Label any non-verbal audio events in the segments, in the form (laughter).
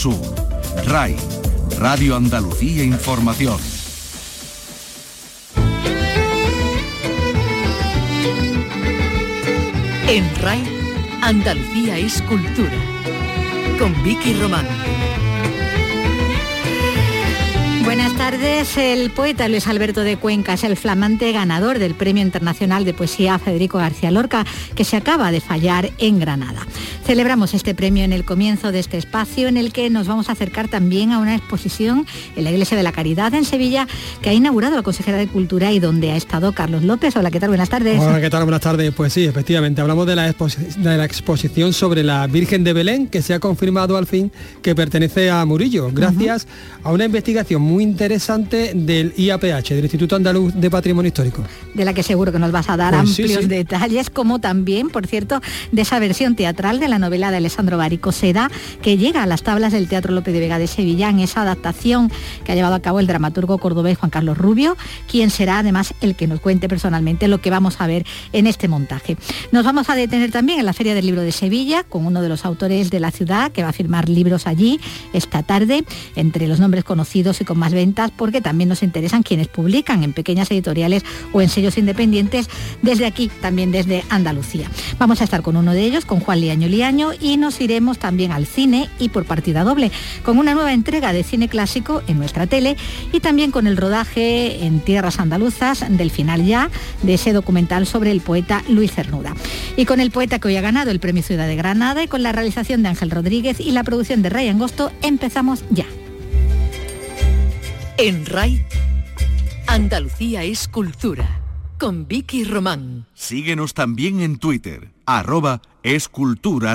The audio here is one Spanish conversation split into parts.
Sur, RAI, Radio Andalucía Información. En RAI, Andalucía es cultura. Con Vicky Román. Buenas tardes. El poeta Luis Alberto de Cuenca es el flamante ganador del Premio Internacional de Poesía Federico García Lorca, que se acaba de fallar en Granada. Celebramos este premio en el comienzo de este espacio en el que nos vamos a acercar también a una exposición en la Iglesia de la Caridad en Sevilla que ha inaugurado la consejera de Cultura y donde ha estado Carlos López. Hola, ¿qué tal? Buenas tardes. Hola, ¿qué tal? Buenas tardes. Pues sí, efectivamente, hablamos de la, de la exposición sobre la Virgen de Belén que se ha confirmado al fin que pertenece a Murillo, gracias a una investigación muy interesante del IAPH, del Instituto Andaluz de Patrimonio Histórico. De la que seguro que nos vas a dar Pues sí, amplios sí. detalles, como también, por cierto, de esa versión teatral de la novela de Alessandro Barico Seda, que llega a las tablas del Teatro López de Vega de Sevilla en esa adaptación que ha llevado a cabo el dramaturgo cordobés Juan Carlos Rubio, quien será además el que nos cuente personalmente lo que vamos a ver en este montaje. Nos vamos a detener también en la Feria del Libro de Sevilla con uno de los autores de la ciudad que va a firmar libros allí esta tarde, entre los nombres conocidos y con más ventas, porque también nos interesan quienes publican en pequeñas editoriales o en sellos independientes desde aquí, también desde Andalucía. Vamos a estar con uno de ellos, con Juan Liaño, y nos iremos también al cine y por partida doble, con una nueva entrega de cine clásico en nuestra tele y también con el rodaje en tierras andaluzas del final ya de ese documental sobre el poeta Luis Cernuda. Y con el poeta que hoy ha ganado el Premio Ciudad de Granada y con la realización de Ángel Rodríguez y la producción de Ray Angosto, empezamos ya. En RAI, Andalucía es cultura. Con Vicky Román. Síguenos también en Twitter, arroba escultura.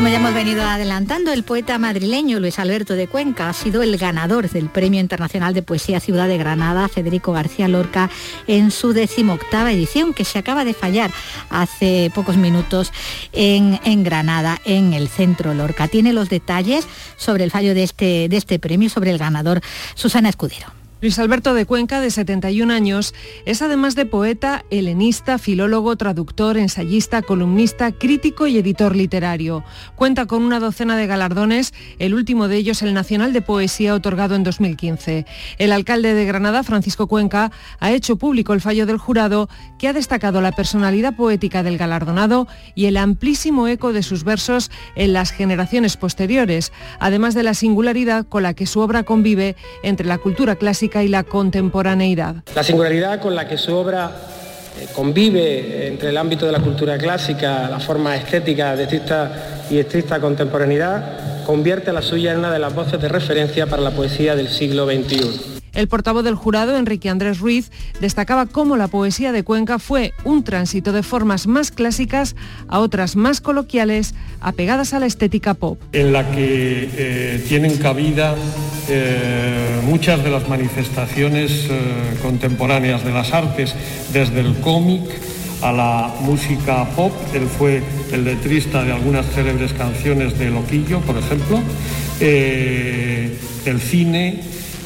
Como ya hemos venido adelantando, el poeta madrileño Luis Alberto de Cuenca ha sido el ganador del Premio Internacional de Poesía Ciudad de Granada, Federico García Lorca, en su decimoctava edición, que se acaba de fallar hace pocos minutos en, Granada, en el Centro Lorca. Tiene los detalles sobre el fallo de este, de este premio, sobre el ganador, Susana Escudero. Luis Alberto de Cuenca, de 71 años, es además de poeta, helenista, filólogo, traductor, ensayista, columnista, crítico y editor literario. Cuenta con una docena de galardones, el último de ellos el Nacional de Poesía otorgado en 2015. El alcalde de Granada, Francisco Cuenca, ha hecho público el fallo del jurado que ha destacado la personalidad poética del galardonado y el amplísimo eco de sus versos en las generaciones posteriores, además de la singularidad con la que su obra convive entre la cultura clásica y la contemporaneidad. La singularidad con la que su obra eh, convive entre el ámbito de la cultura clásica, la forma estética de estricta y estricta contemporaneidad, convierte a la suya en una de las voces de referencia para la poesía del siglo XXI. El portavoz del jurado, Enrique Andrés Ruiz, destacaba cómo la poesía de Cuenca fue un tránsito de formas más clásicas a otras más coloquiales, apegadas a la estética pop. en la que eh, tienen cabida eh, muchas de las manifestaciones eh, contemporáneas de las artes, desde el cómic a la música pop. Él fue el letrista de algunas célebres canciones de Loquillo, por ejemplo, del cine,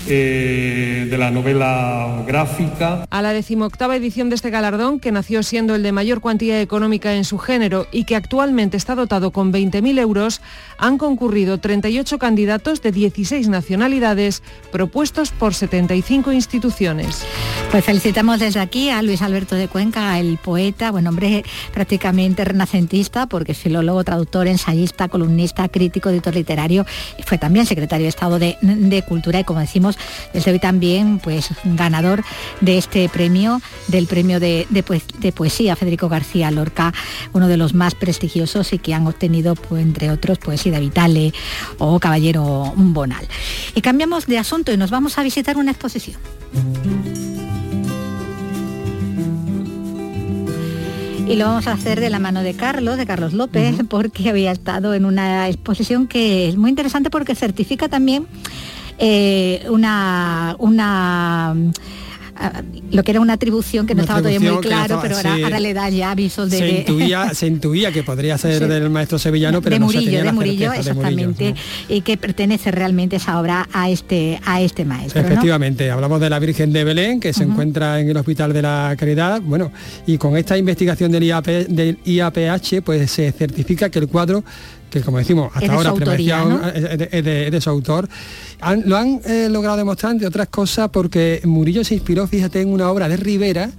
eh, de la novela gráfica. A la decimoctava edición de este galardón, que nació siendo el de mayor cuantía económica en su género y que actualmente está dotado con 20.000 euros, han concurrido 38 candidatos de 16 nacionalidades propuestos por 75 instituciones. Pues felicitamos desde aquí a Luis Alberto de Cuenca, el poeta, buen hombre prácticamente renacentista, porque es filólogo, traductor, ensayista, columnista, crítico, editor literario, y fue también secretario de Estado de, de Cultura y como decimos, desde hoy también pues ganador de este premio, del premio de, de poes- de poesía Federico García Lorca, uno de los más prestigiosos y que han obtenido, pues, entre otros, Poesía Vitale o Caballero Bonal. Y cambiamos de asunto y nos vamos a visitar una exposición. Y lo vamos a hacer de la mano de Carlos, de Carlos López, porque había estado en una exposición que es muy interesante porque certifica también eh, una, una lo que era una atribución que no estaba todavía muy claro, pero ahora, le da ya avisos de... Se (laughs) intuía, se intuía que podría ser del maestro sevillano, pero de no Murillo, se de Murillo, exactamente, y que pertenece realmente esa obra a este, a este maestro. Efectivamente, hablamos de la Virgen de Belén, que se encuentra en el Hospital de la Caridad, bueno, y con esta investigación del, IAP, del IAPH, pues se certifica que el cuadro que como decimos, hasta ahora es, de, su autor. lo han eh, logrado demostrar, entre otras cosas, porque Murillo se inspiró, fíjate, en una obra de Rivera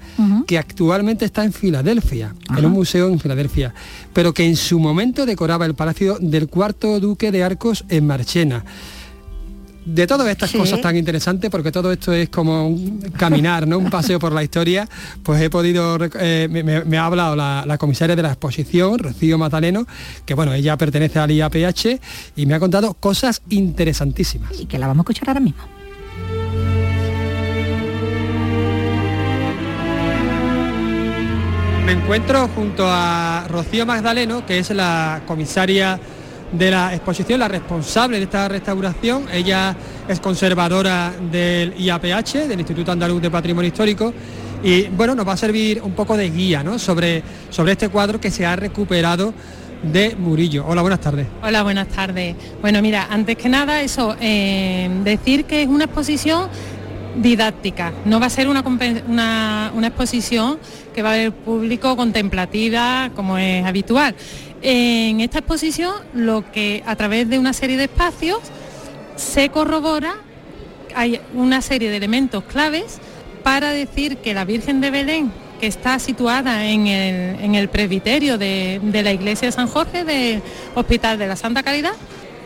que actualmente está en Filadelfia, en un museo en Filadelfia, pero que en su momento decoraba el palacio del cuarto duque de Arcos en Marchena de todas estas cosas tan interesantes, porque todo esto es como un caminar, ¿no? un paseo por la historia, pues he podido, eh, me, ha hablado la, comisaria de la exposición, Rocío Mataleno, que bueno, ella pertenece al IAPH y me ha contado cosas interesantísimas. Y que la vamos a escuchar ahora mismo. Me encuentro junto a Rocío Magdaleno, que es la comisaria de la exposición, la responsable de esta restauración. Ella es conservadora del IAPH, del Instituto Andaluz de Patrimonio Histórico, y bueno, nos va a servir un poco de guía ¿no? sobre, sobre este cuadro que se ha recuperado de Murillo. Hola, buenas tardes. Hola, buenas tardes. Bueno, mira, antes que nada, eso, eh, decir que es una exposición didáctica, no va a ser una, una, una exposición que va a haber público contemplativa como es habitual. En esta exposición, lo que a través de una serie de espacios se corrobora, hay una serie de elementos claves para decir que la Virgen de Belén, que está situada en el, presbiterio de, la iglesia de San Jorge del Hospital de la Santa Caridad,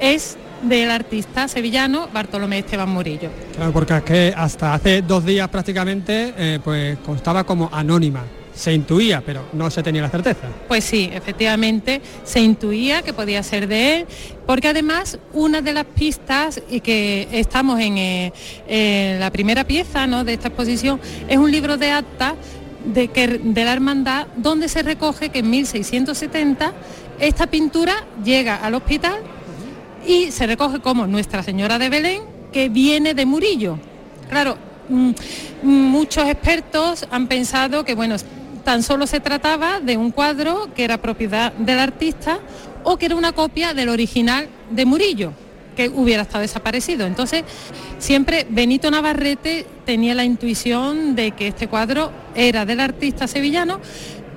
es del artista sevillano Bartolomé Esteban Murillo. Claro, porque es que hasta hace dos días prácticamente eh, pues constaba como anónima se intuía, pero no se tenía la certeza. Pues sí, efectivamente se intuía que podía ser de él, porque además una de las pistas y que estamos en, eh, la primera pieza de esta exposición es un libro de acta de, que, de la hermandad donde se recoge que en 1670 esta pintura llega al hospital y se recoge como Nuestra Señora de Belén, que viene de Murillo. Claro, mm, muchos expertos han pensado que bueno tan solo se trataba de un cuadro que era propiedad del artista o que era una copia del original de Murillo que hubiera estado desaparecido. Entonces, siempre Benito Navarrete tenía la intuición de que este cuadro era del artista sevillano,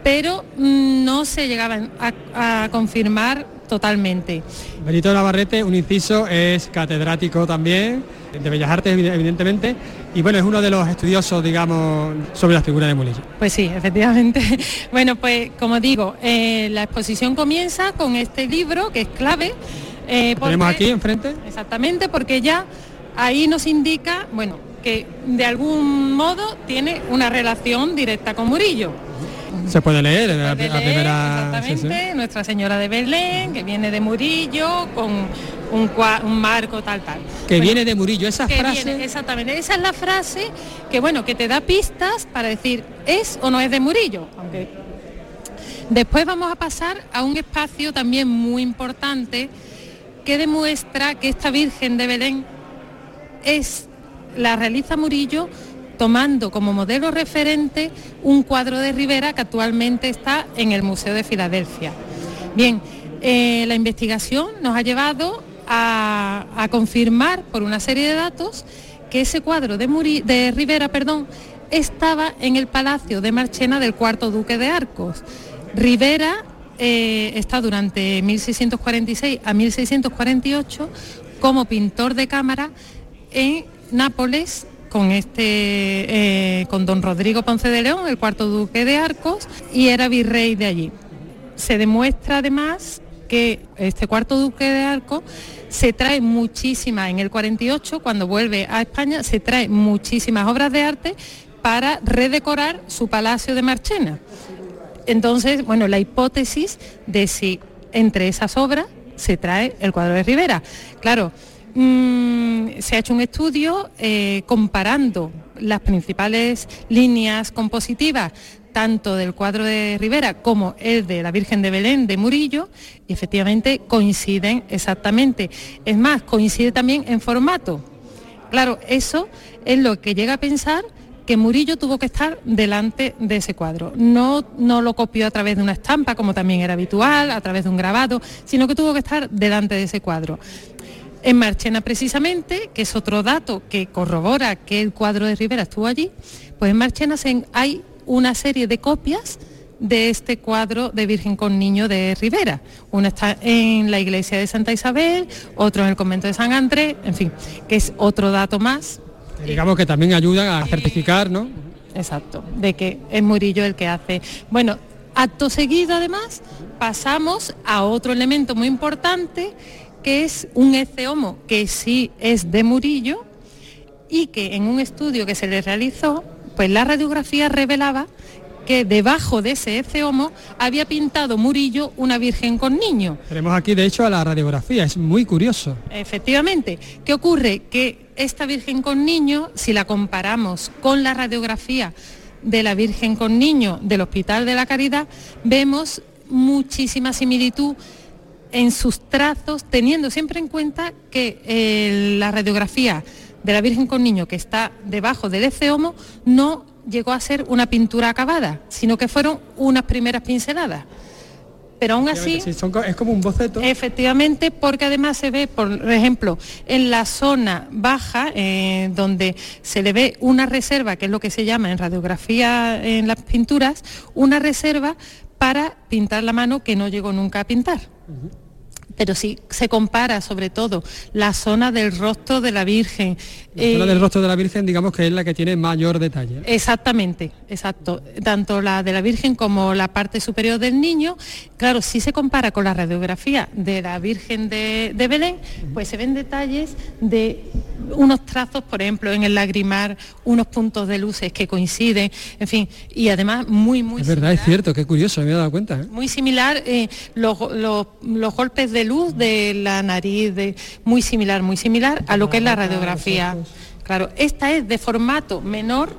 pero mm, no se llegaban a, confirmar totalmente. Benito Navarrete, un inciso, es catedrático también de Bellas Artes, evidentemente, y bueno, es uno de los estudiosos, digamos, sobre la figura de Murillo. Pues sí, efectivamente. (laughs) Bueno, pues como digo, eh, la exposición comienza con este libro que es clave. Eh, tenemos aquí enfrente? Exactamente, porque ya ahí nos indica, bueno, que de algún modo tiene una relación directa con Murillo. Se puede leer, la, primera... Exactamente, Nuestra Señora de Belén, que viene de Murillo, con un, un marco tal, tal. Que viene de Murillo, esa frase... exactamente, esa es la frase que, bueno, que te da pistas para decir, ¿es o no es de Murillo? Aunque Después vamos a pasar a un espacio también muy importante que demuestra que esta Virgen de Belén es la realiza Murillo tomando como modelo referente un cuadro de Rivera que actualmente está en el Museo de Filadelfia. Bien, eh, la investigación nos ha llevado a, confirmar por una serie de datos que ese cuadro de, Rivera perdón, estaba en el Palacio de Marchena del cuarto duque de Arcos. Rivera eh, está durante 1646 a 1648 como pintor de cámara en Nápoles con este eh, con don Rodrigo Ponce de León, el cuarto duque de Arcos, y era virrey de allí. Se demuestra además que este cuarto duque de Arcos se trae muchísimas, en el 48, cuando vuelve a España, se trae muchísimas obras de arte para redecorar su palacio de Marchena. Entonces, bueno, la hipótesis de si entre esas obras se trae el cuadro de Rivera. Claro, Mm, se ha hecho un estudio eh, comparando las principales líneas compositivas tanto del cuadro de Rivera como el de la Virgen de Belén de Murillo, y efectivamente coinciden exactamente. Es más, coincide también en formato. Claro, eso es lo que llega a pensar que Murillo tuvo que estar delante de ese cuadro. No, no lo copió a través de una estampa, como también era habitual, a través de un grabado, sino que tuvo que estar delante de ese cuadro. En Marchena precisamente, que es otro dato que corrobora que el cuadro de Rivera estuvo allí, pues en Marchena hay una serie de copias de este cuadro de Virgen con Niño de Rivera. Uno está en la iglesia de Santa Isabel, otro en el convento de San Andrés, en fin, que es otro dato más. digamos que también ayudan a certificar, ¿no? Exacto, de que es Murillo el que hace. Bueno, acto seguido además pasamos a otro elemento muy importante que es un eceomo que sí es de Murillo y que en un estudio que se le realizó, pues la radiografía revelaba que debajo de ese eceomo había pintado Murillo una virgen con niño. Tenemos aquí de hecho a la radiografía, es muy curioso. Efectivamente. ¿Qué ocurre? Que esta virgen con niño, si la comparamos con la radiografía de la Virgen con Niño del Hospital de la Caridad, vemos muchísima similitud en sus trazos, teniendo siempre en cuenta que eh, la radiografía de la Virgen con Niño que está debajo del eceomo no llegó a ser una pintura acabada, sino que fueron unas primeras pinceladas. Pero aún así... es como un boceto. Efectivamente, porque además se ve, por ejemplo, en la zona baja, eh, donde se le ve una reserva, que es lo que se llama en radiografía en las pinturas, una reserva para pintar la mano que no llegó nunca a pintar pero si se compara sobre todo la zona del rostro de la Virgen. La zona del eh, rostro de la Virgen digamos que es la que tiene mayor detalle. Exactamente, exacto. Tanto la de la Virgen como la parte superior del niño, claro, si se compara con la radiografía de la Virgen de, Belén, pues se ven detalles de unos trazos, por ejemplo, en el lagrimar, unos puntos de luces que coinciden, en fin, y además muy, muy... Es verdad, es cierto, qué curioso, me he dado cuenta. ¿eh? Muy similar, eh, los, los golpes de luz de la nariz, de, muy similar, muy similar a lo que es la radiografía. Claro, esta es de formato menor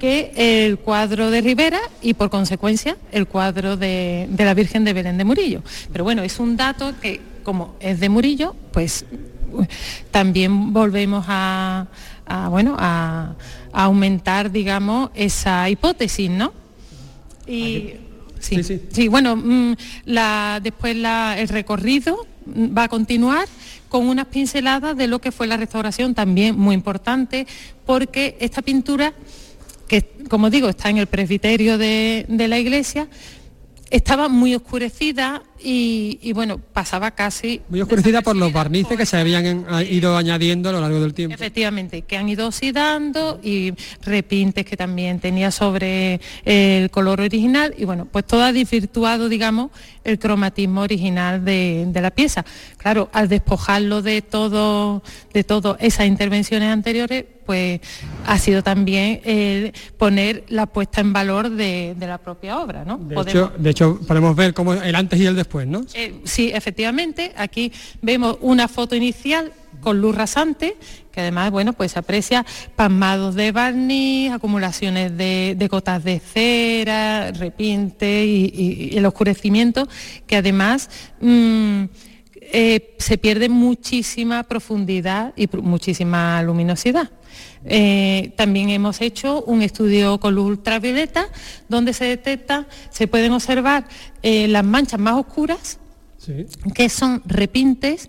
que el cuadro de Rivera y por consecuencia el cuadro de, la Virgen de Belén de Murillo. Pero bueno, es un dato que como es de Murillo, pues también volvemos a, bueno, a, aumentar, digamos, esa hipótesis, ¿no? Y sí, sí, bueno, mm, la, después el recorrido va a continuar con unas pinceladas de lo que fue la restauración también muy importante, porque esta pintura, que como digo está en el presbiterio de, de la iglesia, estaba muy oscurecida y, bueno, pasaba casi... Muy oscurecida por los barnices que se habían ido añadiendo a lo largo del tiempo. Efectivamente, que han ido oxidando y repintes que también tenía sobre el color original y bueno, pues todo ha desvirtuado, digamos, el cromatismo original de, la pieza. Claro, al despojarlo de todo, de todo esas intervenciones anteriores, pues ha sido también el poner la puesta en valor de, la propia obra, ¿no? De, hecho, de hecho, podemos ver cómo el antes y el después eh, sí, efectivamente. Aquí vemos una foto inicial con luz rasante, que además, bueno, pues se aprecia pasmados de barniz, acumulaciones de, de gotas de cera, repinte y, el oscurecimiento, que además mm, eh, se pierde muchísima profundidad y muchísima luminosidad. Eh, también hemos hecho un estudio con luz ultravioleta donde se detecta, se pueden observar eh, las manchas más oscuras, que son repintes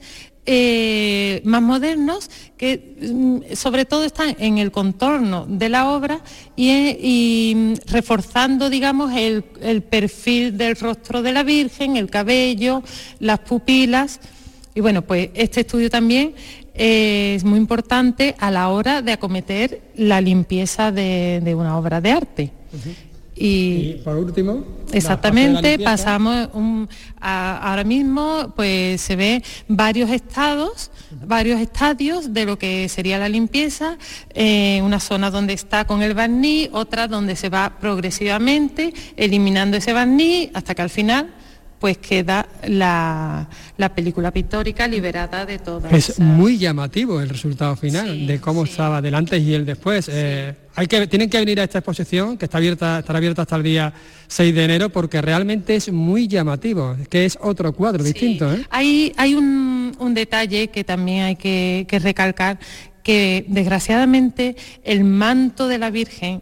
más modernos que mm, sobre todo están en el contorno de la obra y, mm, reforzando digamos el, perfil del rostro de la Virgen, el cabello, las pupilas. Y bueno, pues este estudio también es muy importante a la hora de acometer la limpieza de, una obra de arte. Y, por último, exactamente, pasamos ahora mismo, pues se ve varios estados, varios estadios de lo que sería la limpieza, eh, una zona donde está con el barniz, otra donde se va progresivamente eliminando ese barniz hasta que al final pues queda la, película pictórica liberada de todo. Es muy llamativo el resultado final de cómo estaba del antes y el después. Eh, hay que, tienen que venir a esta exposición que está abierta, estará abierta hasta el día 6 de enero porque realmente es muy llamativo, que es otro cuadro distinto. ¿eh? Hay, hay un, detalle que también hay que, recalcar que desgraciadamente el manto de la Virgen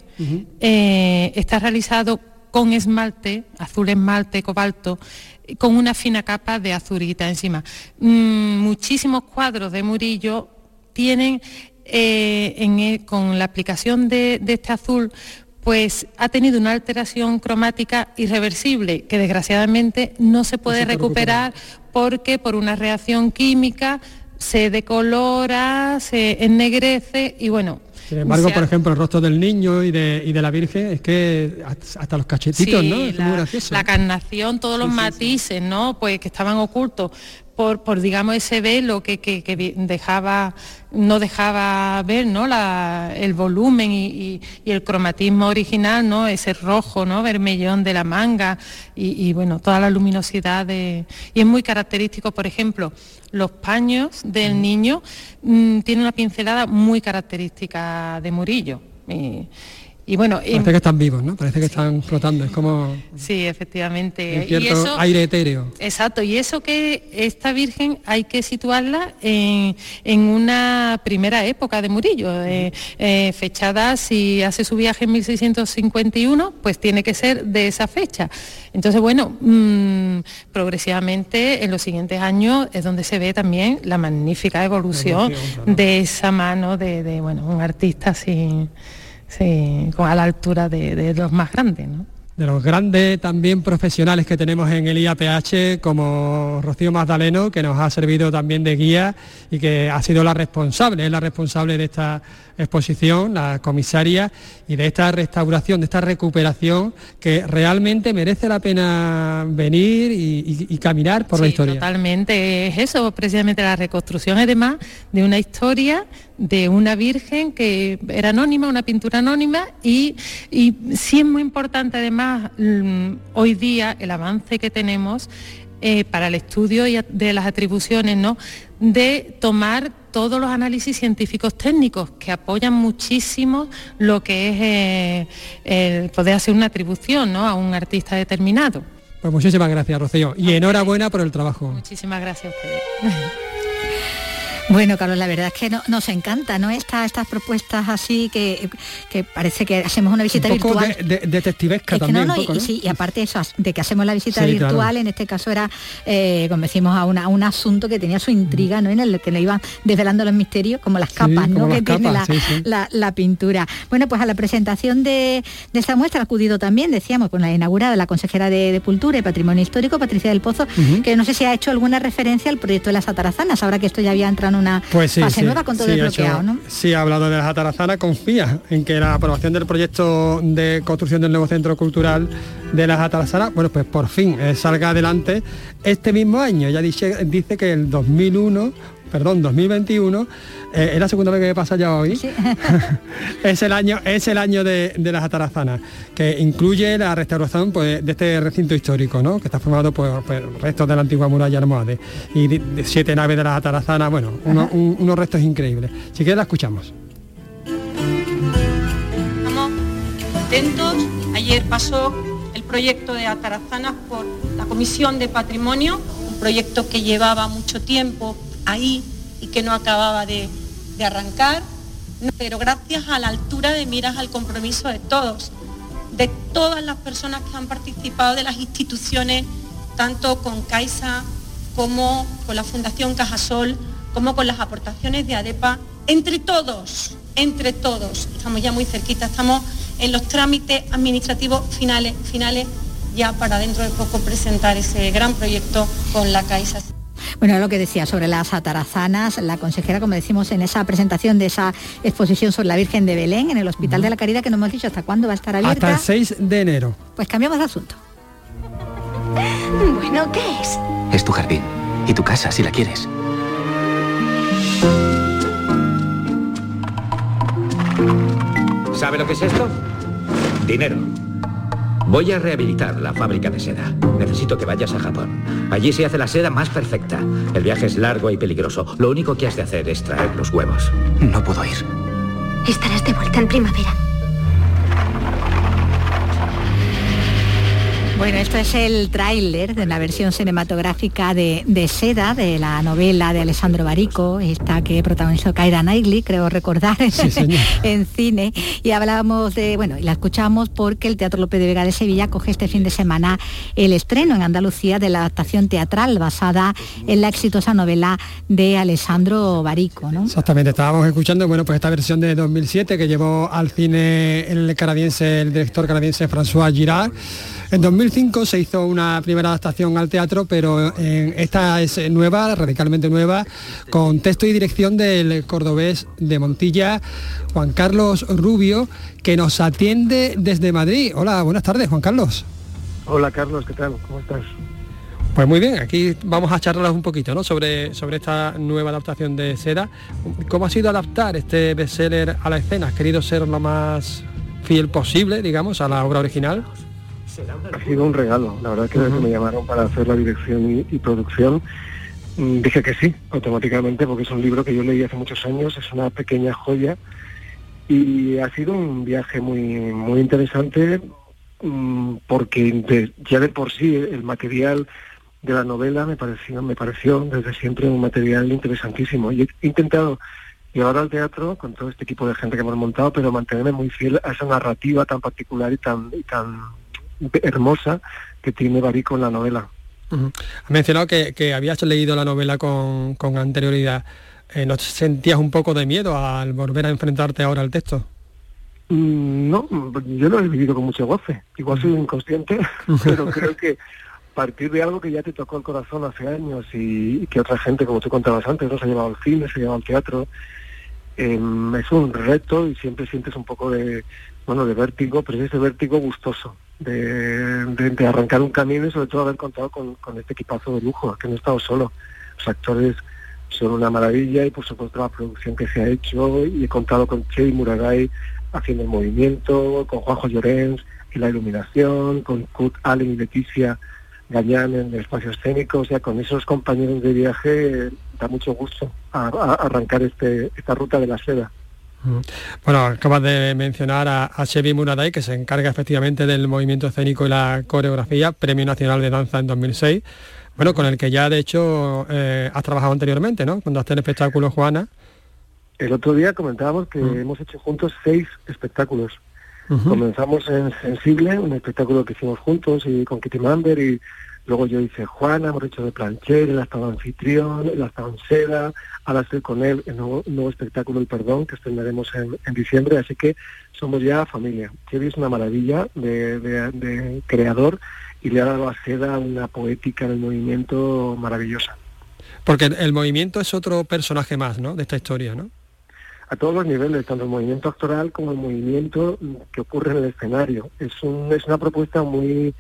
eh, está realizado con esmalte, azul esmalte, cobalto, con una fina capa de azurita encima. Mm, muchísimos cuadros de Murillo tienen eh, con la aplicación de, este azul pues ha tenido una alteración cromática irreversible que desgraciadamente no se puede recuperar porque por una reacción química se decolora, se ennegrece y bueno, sin embargo, por ejemplo, el rostro del niño y de, la Virgen es que hasta los cachetitos, ¿no? Es la, muy gracioso. La carnación, todos los matices, ¿no? Pues que estaban ocultos por, por digamos, ese velo que, que, dejaba, no dejaba ver ¿no? el volumen y, el cromatismo original, ¿no? ese rojo, ¿no? vermellón de la manga y, bueno, toda la luminosidad de... Y es muy característico, por ejemplo, los paños del niño mm, tienen una pincelada muy característica de Murillo. Y bueno, parece que están vivos, ¿no? Parece que están flotando, es como... Sí, efectivamente. y eso, aire etéreo. Exacto, y eso que esta Virgen hay que situarla en, una primera época de Murillo, eh, eh, fechada, si hace su viaje en 1651, pues tiene que ser de esa fecha. Entonces, bueno, mm, progresivamente en los siguientes años es donde se ve también la magnífica evolución, de esa mano de, de, bueno, un artista así sí, a la altura de, los más grandes. ¿no? de los grandes también profesionales que tenemos en el IAPH, como Rocío Magdaleno, que nos ha servido también de guía y que ha sido la responsable, es la responsable de esta exposición, la comisaria, y de esta restauración, de esta recuperación, que realmente merece la pena venir y, caminar por la historia. Totalmente, es eso, precisamente la reconstrucción además de una historia de una virgen que era anónima, una pintura anónima, y, y sí es muy importante además mm, hoy día el avance que tenemos eh, para el estudio de las atribuciones, ¿no? De tomar todos los análisis científicos técnicos que apoyan muchísimo lo que es eh, el poder hacer una atribución ¿no? a un artista determinado. Pues muchísimas gracias, Rocío. Y enhorabuena por el trabajo. Muchísimas gracias a ustedes. (laughs) Bueno, Carlos, la verdad es que nos encanta, ¿no? estas propuestas así que, parece que hacemos una visita un poco virtual. De, detectivesca también. y, sí, y aparte eso, de que hacemos la visita virtual, en este caso era, eh, como decimos, a, un asunto que tenía su intriga, ¿no? En el que le iban desvelando los misterios, como las capas, ¿no? Que tiene la, pintura. Bueno, pues a la presentación de, esta muestra ha acudido también, decíamos, con la inaugurada la consejera de, Cultura y Patrimonio Histórico, Patricia del Pozo, que no sé si ha hecho alguna referencia al proyecto de las atarazanas, ahora que esto ya había entrado en una pues sí, fase nueva con todo el bloqueado, ¿no? Sí, ha hablado de las atarazanas, confía en que la aprobación del proyecto de construcción del nuevo centro cultural de las atarazanas, bueno, pues por fin eh, salga adelante este mismo año. Ya dice, dice que el 2001 perdón, 2021, eh, es la segunda vez que pasa ya hoy, (laughs) es el año, es el año de, las atarazanas, que incluye la restauración pues, de este recinto histórico, ¿no? que está formado por, restos de la antigua muralla almohade y de, siete naves de las atarazanas, bueno, unos restos increíbles. Si quieres la escuchamos. Estamos atentos, ayer pasó el proyecto de atarazanas por la Comisión de Patrimonio, un proyecto que llevaba mucho tiempo ahí y que no acababa de, arrancar, pero gracias a la altura de miras al compromiso de todos, de todas las personas que han participado, de las instituciones, tanto con CAISA como con la Fundación Cajasol, como con las aportaciones de ADEPA, entre todos, entre todos, estamos ya muy cerquita, estamos en los trámites administrativos finales, finales ya para dentro de poco presentar ese gran proyecto con la Caixa. Bueno, lo que decía sobre las atarazanas, la consejera, como decimos en esa presentación de esa exposición sobre la Virgen de Belén en el Hospital de la Caridad, que no hemos dicho hasta cuándo va a estar abierta. Hasta el 6 de enero. Pues cambiamos de asunto. Bueno, ¿qué es? Es tu jardín y tu casa, si la quieres. ¿Sabe lo que es esto? Dinero. Voy a rehabilitar la fábrica de seda. Necesito que vayas a Japón. Allí se hace la seda más perfecta. El viaje es largo y peligroso. Lo único que has de hacer es traer los huevos. No puedo ir. Estarás de vuelta en primavera. Bueno, esto es el tráiler de la versión cinematográfica de, Seda, de la novela de Alessandro Barico, esta que protagonizó Kaira Knightley, creo recordar, (laughs) en cine. Y hablábamos de, bueno, y la escuchamos porque el Teatro López de Vega de Sevilla coge este fin de semana el estreno en Andalucía de la adaptación teatral basada en la exitosa novela de Alessandro Barico, ¿no? Exactamente, estábamos escuchando, bueno, pues esta versión de 2007 que llevó al cine el canadiense, el director canadiense François Girard en 2005 se hizo una primera adaptación al teatro, pero esta es nueva, radicalmente nueva, con texto y dirección del cordobés de Montilla, Juan Carlos Rubio, que nos atiende desde Madrid. Hola, buenas tardes, Juan Carlos. Hola, Carlos, ¿qué tal? ¿Cómo estás? Pues muy bien, aquí vamos a charlar un poquito ¿no? sobre, sobre esta nueva adaptación de Seda. ¿Cómo ha sido adaptar este bestseller a la escena? ¿Has querido ser lo más fiel posible, digamos, a la obra original? Ha sido un regalo. La verdad que desde que me llamaron para hacer la dirección y, producción, mm, dije que sí, automáticamente, porque es un libro que yo leí hace muchos años, es una pequeña joya y ha sido un viaje muy, muy interesante mm, porque ya de por sí el material de la novela me pareció, me pareció desde siempre un material interesantísimo. Y he intentado llevar al teatro con todo este equipo de gente que hemos montado, pero mantenerme muy fiel a esa narrativa tan particular y tan, y tan hermosa que tiene Barico en la novela. Ha mencionado que, habías leído la novela con, anterioridad. Eh, ¿No sentías un poco de miedo al volver a enfrentarte ahora al texto? Mm, no, yo lo he vivido con mucho goce. Igual soy inconsciente, (laughs) pero creo que partir de algo que ya te tocó el corazón hace años y, que otra gente, como tú contabas antes, no se ha llevado al cine, se ha llevado al teatro, em, es un reto y siempre sientes un poco de, bueno, de vértigo, pero es ese vértigo gustoso de, arrancar un camino y sobre todo haber contado con, este equipazo de lujo, que no he estado solo. Los actores son una maravilla y por supuesto la producción que se ha hecho y he contado con Chey Muragai haciendo el movimiento, con Juanjo Llorens y la iluminación, con Kurt Allen y Leticia Gañán en el espacio escénico, o sea, con esos compañeros de viaje da mucho gusto arrancar este, esta ruta de la seda. Bueno, acabas de mencionar a, a Chevy Muraday, que se encarga efectivamente del movimiento escénico y la coreografía, Premio Nacional de Danza en 2006, bueno, con el que ya de hecho eh, has trabajado anteriormente, ¿no? Cuando has el espectáculo Juana. El otro día comentábamos que mm. hemos hecho juntos seis espectáculos. Comenzamos en Sensible, un espectáculo que hicimos juntos y con Kitty Mamber y Luego yo hice Juana, hemos hecho de Plancher, él ha estado anfitrión, él ha estado en seda, ahora estoy con él en un nuevo, espectáculo El Perdón que estrenaremos en, diciembre, así que somos ya familia. Chevy es una maravilla de, creador y le ha dado a seda una poética del movimiento maravillosa. Porque el movimiento es otro personaje más, ¿no? De esta historia, ¿no? a todos los niveles, tanto el movimiento actoral como el movimiento que ocurre en el escenario. Es, un, es una propuesta muy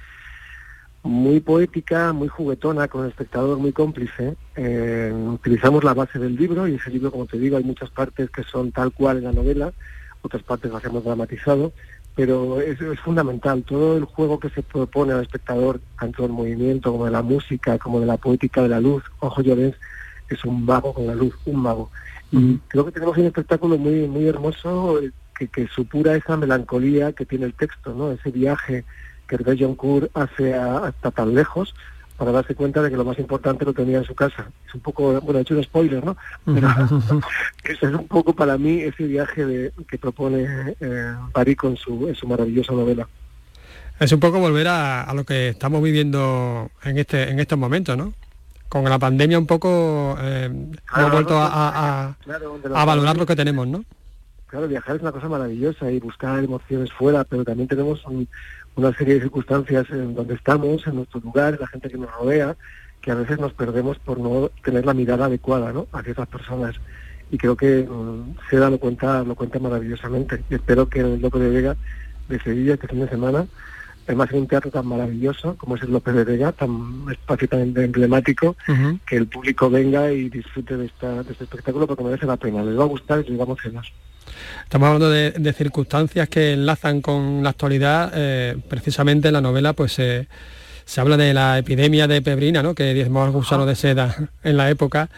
muy poética, muy juguetona, con el espectador muy cómplice. Eh, utilizamos la base del libro y ese libro, como te digo, hay muchas partes que son tal cual en la novela, otras partes las hemos dramatizado, pero es, fundamental. Todo el juego que se propone al espectador, tanto del movimiento como de la música, como de la poética de la luz, Ojo Llorens es un mago con la luz, un mago. Y creo que tenemos un espectáculo muy, muy hermoso eh, que, que supura esa melancolía que tiene el texto, ¿no? Ese viaje que el John Cour hace hasta tan lejos para darse cuenta de que lo más importante lo tenía en su casa. Es un poco, bueno, he hecho un spoiler, ¿no? Pero ese (laughs) es un poco para mí ese viaje de, que propone eh, Barico en su, en su maravillosa novela. Es un poco volver a, lo que estamos viviendo en este en estos momentos, ¿no? Con la pandemia un poco eh, hemos vuelto a, a valorar lo que tenemos, ¿no? Claro, viajar es una cosa maravillosa y buscar emociones fuera, pero también tenemos un, una serie de circunstancias en donde estamos, en nuestro lugar, en la gente que nos rodea, que a veces nos perdemos por no tener la mirada adecuada ¿no? hacia esas personas. Y creo que um, Seda lo cuenta, lo cuenta maravillosamente. Y espero que el López de Vega de Sevilla este fin de semana, además en un teatro tan maravilloso como es el López de Vega, tan espacio tan emblemático, que el público venga y disfrute de, esta, de este espectáculo porque merece la pena. Les va a gustar y les va a emocionar. Estamos hablando de, circunstancias que enlazan con la actualidad. Eh, precisamente en la novela pues se habla de la epidemia de pebrina, ¿no? que diezmó al gusano de seda (laughs) en la época.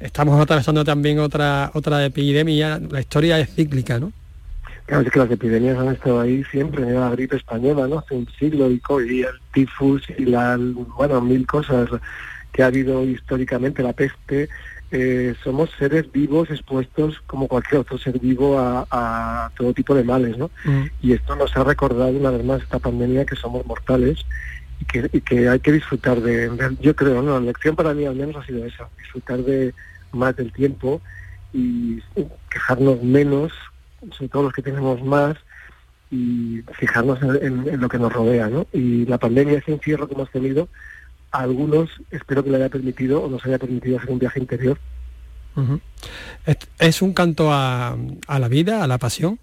Estamos atravesando también otra, otra epidemia. La historia es cíclica, ¿no? Claro, es que las epidemias han estado ahí siempre, la gripe española, ¿no? Hace un siglo y, y el tifus y la, bueno, mil cosas que ha habido históricamente, la peste. Eh, somos seres vivos expuestos como cualquier otro ser vivo a, a todo tipo de males, ¿no? Y esto nos ha recordado una vez más esta pandemia que somos mortales y que, y que hay que disfrutar de, de- yo creo, ¿no? La lección para mí al menos ha sido esa, disfrutar de más del tiempo y quejarnos menos, sobre todo los que tenemos más, y fijarnos en, en- en lo que nos rodea, ¿no? Y la pandemia, ese encierro que hemos tenido, a algunos espero que le haya permitido o nos haya permitido hacer un viaje interior. ¿Es, es un canto a, a la vida, a la pasión?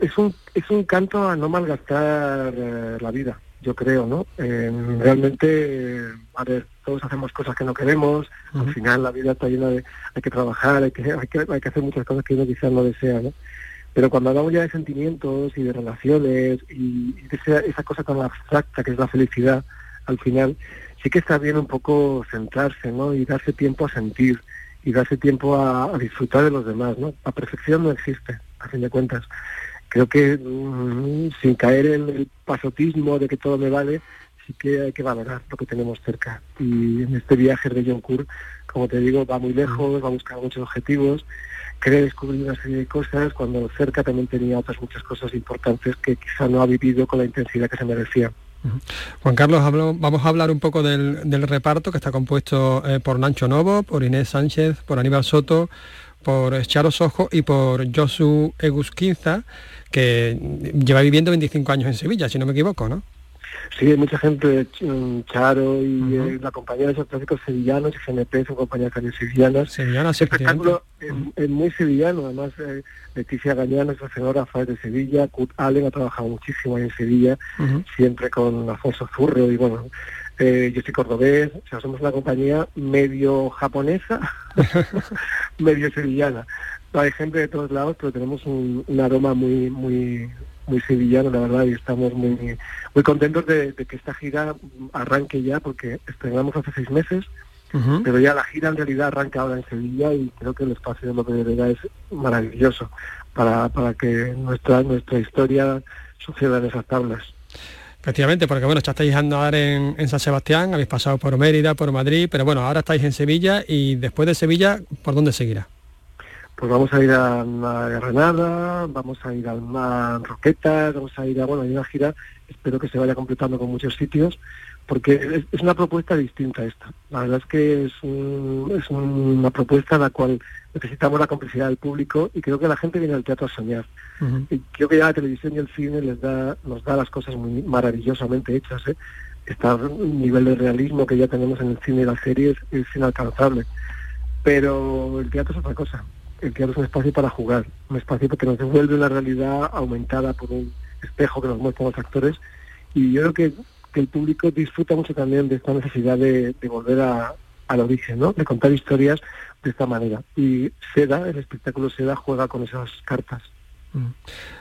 es un es un canto a no malgastar eh, la vida yo creo no Eh, realmente eh, a ver todos hacemos cosas que no queremos al final la vida está llena de hay que trabajar hay que hay que, hay que hacer muchas cosas que uno quizás no desea no pero cuando hablamos ya de sentimientos y de relaciones y, y de esa, esa cosa tan abstracta que es la felicidad al final sí que está bien un poco centrarse no y darse tiempo a sentir y darse tiempo a, a disfrutar de los demás no la perfección no existe a fin de cuentas creo que mm, sin caer en el pasotismo de que todo me vale, sí que hay que valorar lo que tenemos cerca. Y en este viaje de John Kur, como te digo, va muy lejos, va a buscar muchos objetivos, cree descubrir una serie de cosas cuando cerca también tenía otras muchas cosas importantes que quizá no ha vivido con la intensidad que se merecía. Juan Carlos, vamos a hablar un poco del, reparto que está compuesto eh, por Nancho Novo, por Inés Sánchez, por Aníbal Soto, por Charo Sojo y por Josu Egusquinza, que lleva viviendo 25 años en Sevilla, si no me equivoco, ¿no? Sí, hay mucha gente, mm, Charo y eh, la compañía de esos clásicos sevillanos GNP son compañías también sevillanas. Sevillanas, espectáculo es, es muy sevillano, además eh, Leticia Gañán, nuestra escenógrafa es de Sevilla, Kurt Allen ha trabajado muchísimo ahí en Sevilla, siempre con Alfonso Zurro y bueno, eh, yo soy cordobés, o sea, somos una compañía medio japonesa, (laughs) medio sevillana. Hay gente de todos lados, pero tenemos un, un aroma muy, muy, muy sevillano, la verdad, y estamos muy, muy contentos de, de que esta gira arranque ya, porque estrenamos hace seis meses, pero ya la gira en realidad arranca ahora en Sevilla y creo que el espacio de López de Vega es maravilloso para, para que nuestra, nuestra historia suceda en esas tablas. Efectivamente, porque bueno, ya estáis andar en, en San Sebastián, habéis pasado por Mérida, por Madrid, pero bueno, ahora estáis en Sevilla y después de Sevilla, ¿por dónde seguirá? Pues vamos a ir a, a Granada, vamos a ir a, a Roquetas, vamos a ir a, bueno, hay una gira, espero que se vaya completando con muchos sitios, porque es, es una propuesta distinta esta. La verdad es que es, un- es una propuesta en la cual necesitamos la complicidad del público y creo que la gente viene al teatro a soñar. Y creo que ya la televisión y el cine les da, nos da las cosas muy maravillosamente hechas. ¿eh? Este nivel de realismo que ya tenemos en el cine y las series es inalcanzable. Pero el teatro es otra cosa. El es un espacio para jugar, un espacio que nos devuelve una realidad aumentada por un espejo que nos muestran los actores. Y yo creo que, que el público disfruta mucho también de esta necesidad de, de volver a, al origen, ¿no? de contar historias de esta manera. Y Seda, el espectáculo Seda, juega con esas cartas.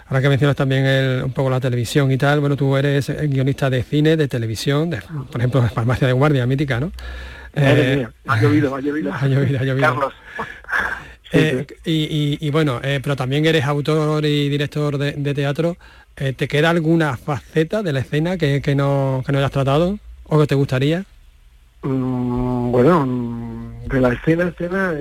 Ahora que mencionas también el- un poco la televisión y tal, bueno, tú eres guionista de cine, de televisión, de, por ejemplo, Farmacia de Guardia, mítica, ¿no? Eh, mía, ha llovido, ha llovido. (laughs) Ha llovido, ha llovido. Carlos. Eh, y, y- y bueno, eh, pero también eres autor y director de, de teatro. Eh, ¿Te queda alguna faceta de la escena que, que no, que no hayas tratado o que te gustaría? Mm, bueno, mm, de la escena escena,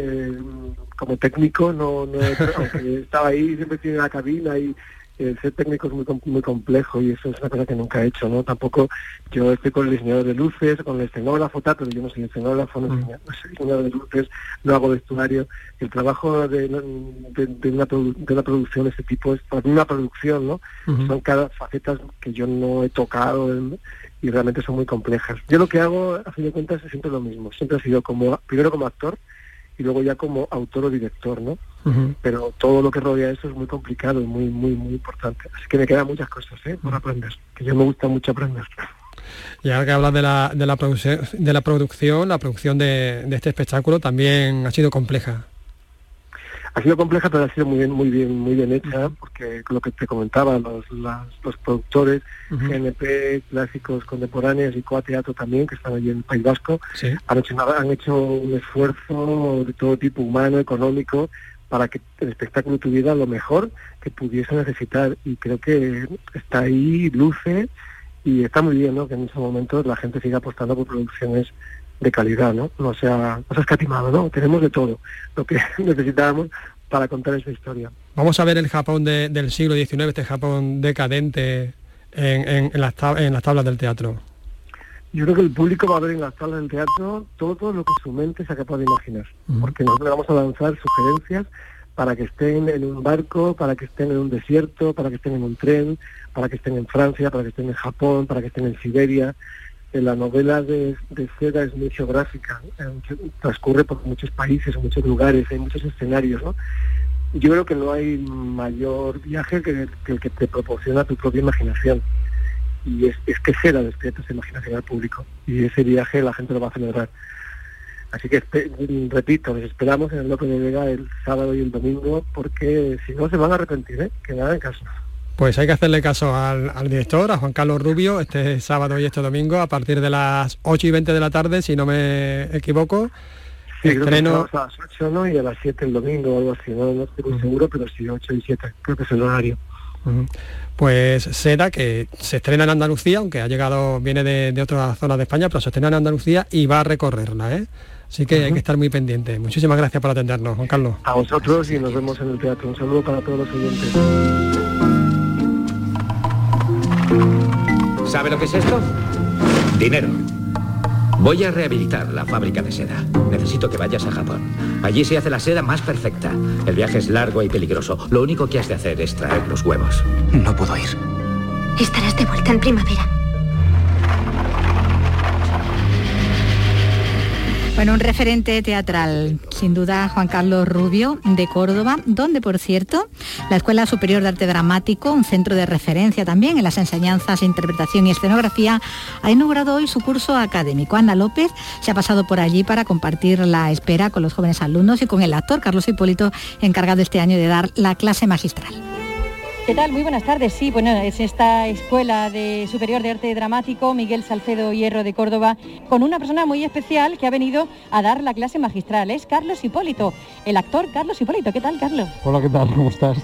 como técnico, no, no he- (laughs) estaba ahí, siempre en la cabina y el ser técnico es muy, muy complejo y eso es una cosa que nunca he hecho, ¿no? Tampoco yo estoy con el diseñador de luces, con el escenógrafo, tal, pero yo no soy escenógrafo, no soy, no soy diseñador de luces, no hago vestuario. El trabajo de, de- de una, produ- de una producción de este tipo es para una producción, ¿no? Son cada facetas que yo no he tocado en- y realmente son muy complejas. Yo lo que hago, a fin de cuentas, es siempre lo mismo. Siempre ha sido como, primero como actor y luego ya como autor o director, ¿no? Pero todo lo que rodea eso es muy complicado y muy, muy, muy importante. Así que me quedan muchas cosas, ¿eh? Por aprender. Que yo me gusta mucho aprender. Y ahora que hablas de la, de la, producción, de la producción, la producción de, de este espectáculo también ha sido compleja. Ha sido compleja, pero ha sido muy bien, muy bien, muy bien hecha, porque lo que te comentaba, los, las- los productores, Ujú. GNP, clásicos contemporáneos y Coa Teatro también, que están allí en el País Vasco, Sí. han hecho, han hecho un esfuerzo de todo tipo humano, económico, para que el espectáculo tuviera lo mejor que pudiese necesitar y creo que está ahí, luce y está muy bien ¿no? que en estos momentos la gente siga apostando por producciones de calidad, ¿no? No sea, no sea escatimado, ¿no? Tenemos de todo lo que (laughs) necesitábamos para contar esa historia. Vamos a ver el Japón del siglo XIX, este Japón decadente en, en, las en las tablas del teatro. Yo creo que el público va a ver en las tablas del teatro todo lo que su mente sea capaz de imaginar, porque nosotros vamos a lanzar sugerencias para que estén en un barco, para que estén en un desierto, para que estén en un tren, para que estén en Francia, para que estén en Japón, para que estén en Siberia. La novela de, de Seda es muy geográfica, eh, transcurre por muchos países, muchos lugares, hay muchos escenarios. ¿no? Yo creo que no hay mayor viaje que, el que te proporciona tu propia imaginación. Y es, que Seda despierta esa imaginación al público. Y ese viaje la gente lo va a celebrar. Así que repito, les esperamos en el López de Vega el sábado y el domingo porque si no se van a arrepentir, ¿eh? que nada en caso. Pues hay que hacerle caso al, director, a Juan Carlos Rubio, este sábado y este domingo a partir de las 8 y 20 de la tarde, si no me equivoco. Sí, estreno... a las 8 ¿no? y a las 7 el domingo o algo así, no, estoy muy seguro, pero sí 8 y 7, creo que es el horario. Pues Seda, que se estrena en Andalucía, aunque ha llegado, viene de, de otra zona de España, pero se estrena en Andalucía y va a recorrerla, ¿eh? Así que hay que estar muy pendiente. Muchísimas gracias por atendernos, Juan Carlos. A vosotros y nos vemos en el teatro. Un saludo para todos los oyentes. ¿Sabe lo que es esto? Dinero. Voy a rehabilitar la fábrica de seda. Necesito que vayas a Japón. Allí se hace la seda más perfecta. El viaje es largo y peligroso. Lo único que has de hacer es traer los huevos. No puedo ir. Estarás de vuelta en primavera. Bueno, un referente teatral, sin duda Juan Carlos Rubio, de Córdoba, donde, por cierto, la Escuela Superior de Arte Dramático, un centro de referencia también en las enseñanzas, interpretación y escenografía, ha inaugurado hoy su curso académico. Ana López se ha pasado por allí para compartir la espera con los jóvenes alumnos y con el actor Carlos Hipólito, encargado este año de dar la clase magistral. ¿Qué tal? Muy buenas tardes. Sí, bueno, es esta Escuela de Superior de Arte Dramático, Miguel Salcedo Hierro de Córdoba, con una persona muy especial que ha venido a dar la clase magistral. Es Carlos Hipólito, el actor Carlos Hipólito. ¿Qué tal, Carlos? Hola, ¿qué tal? ¿Cómo estás?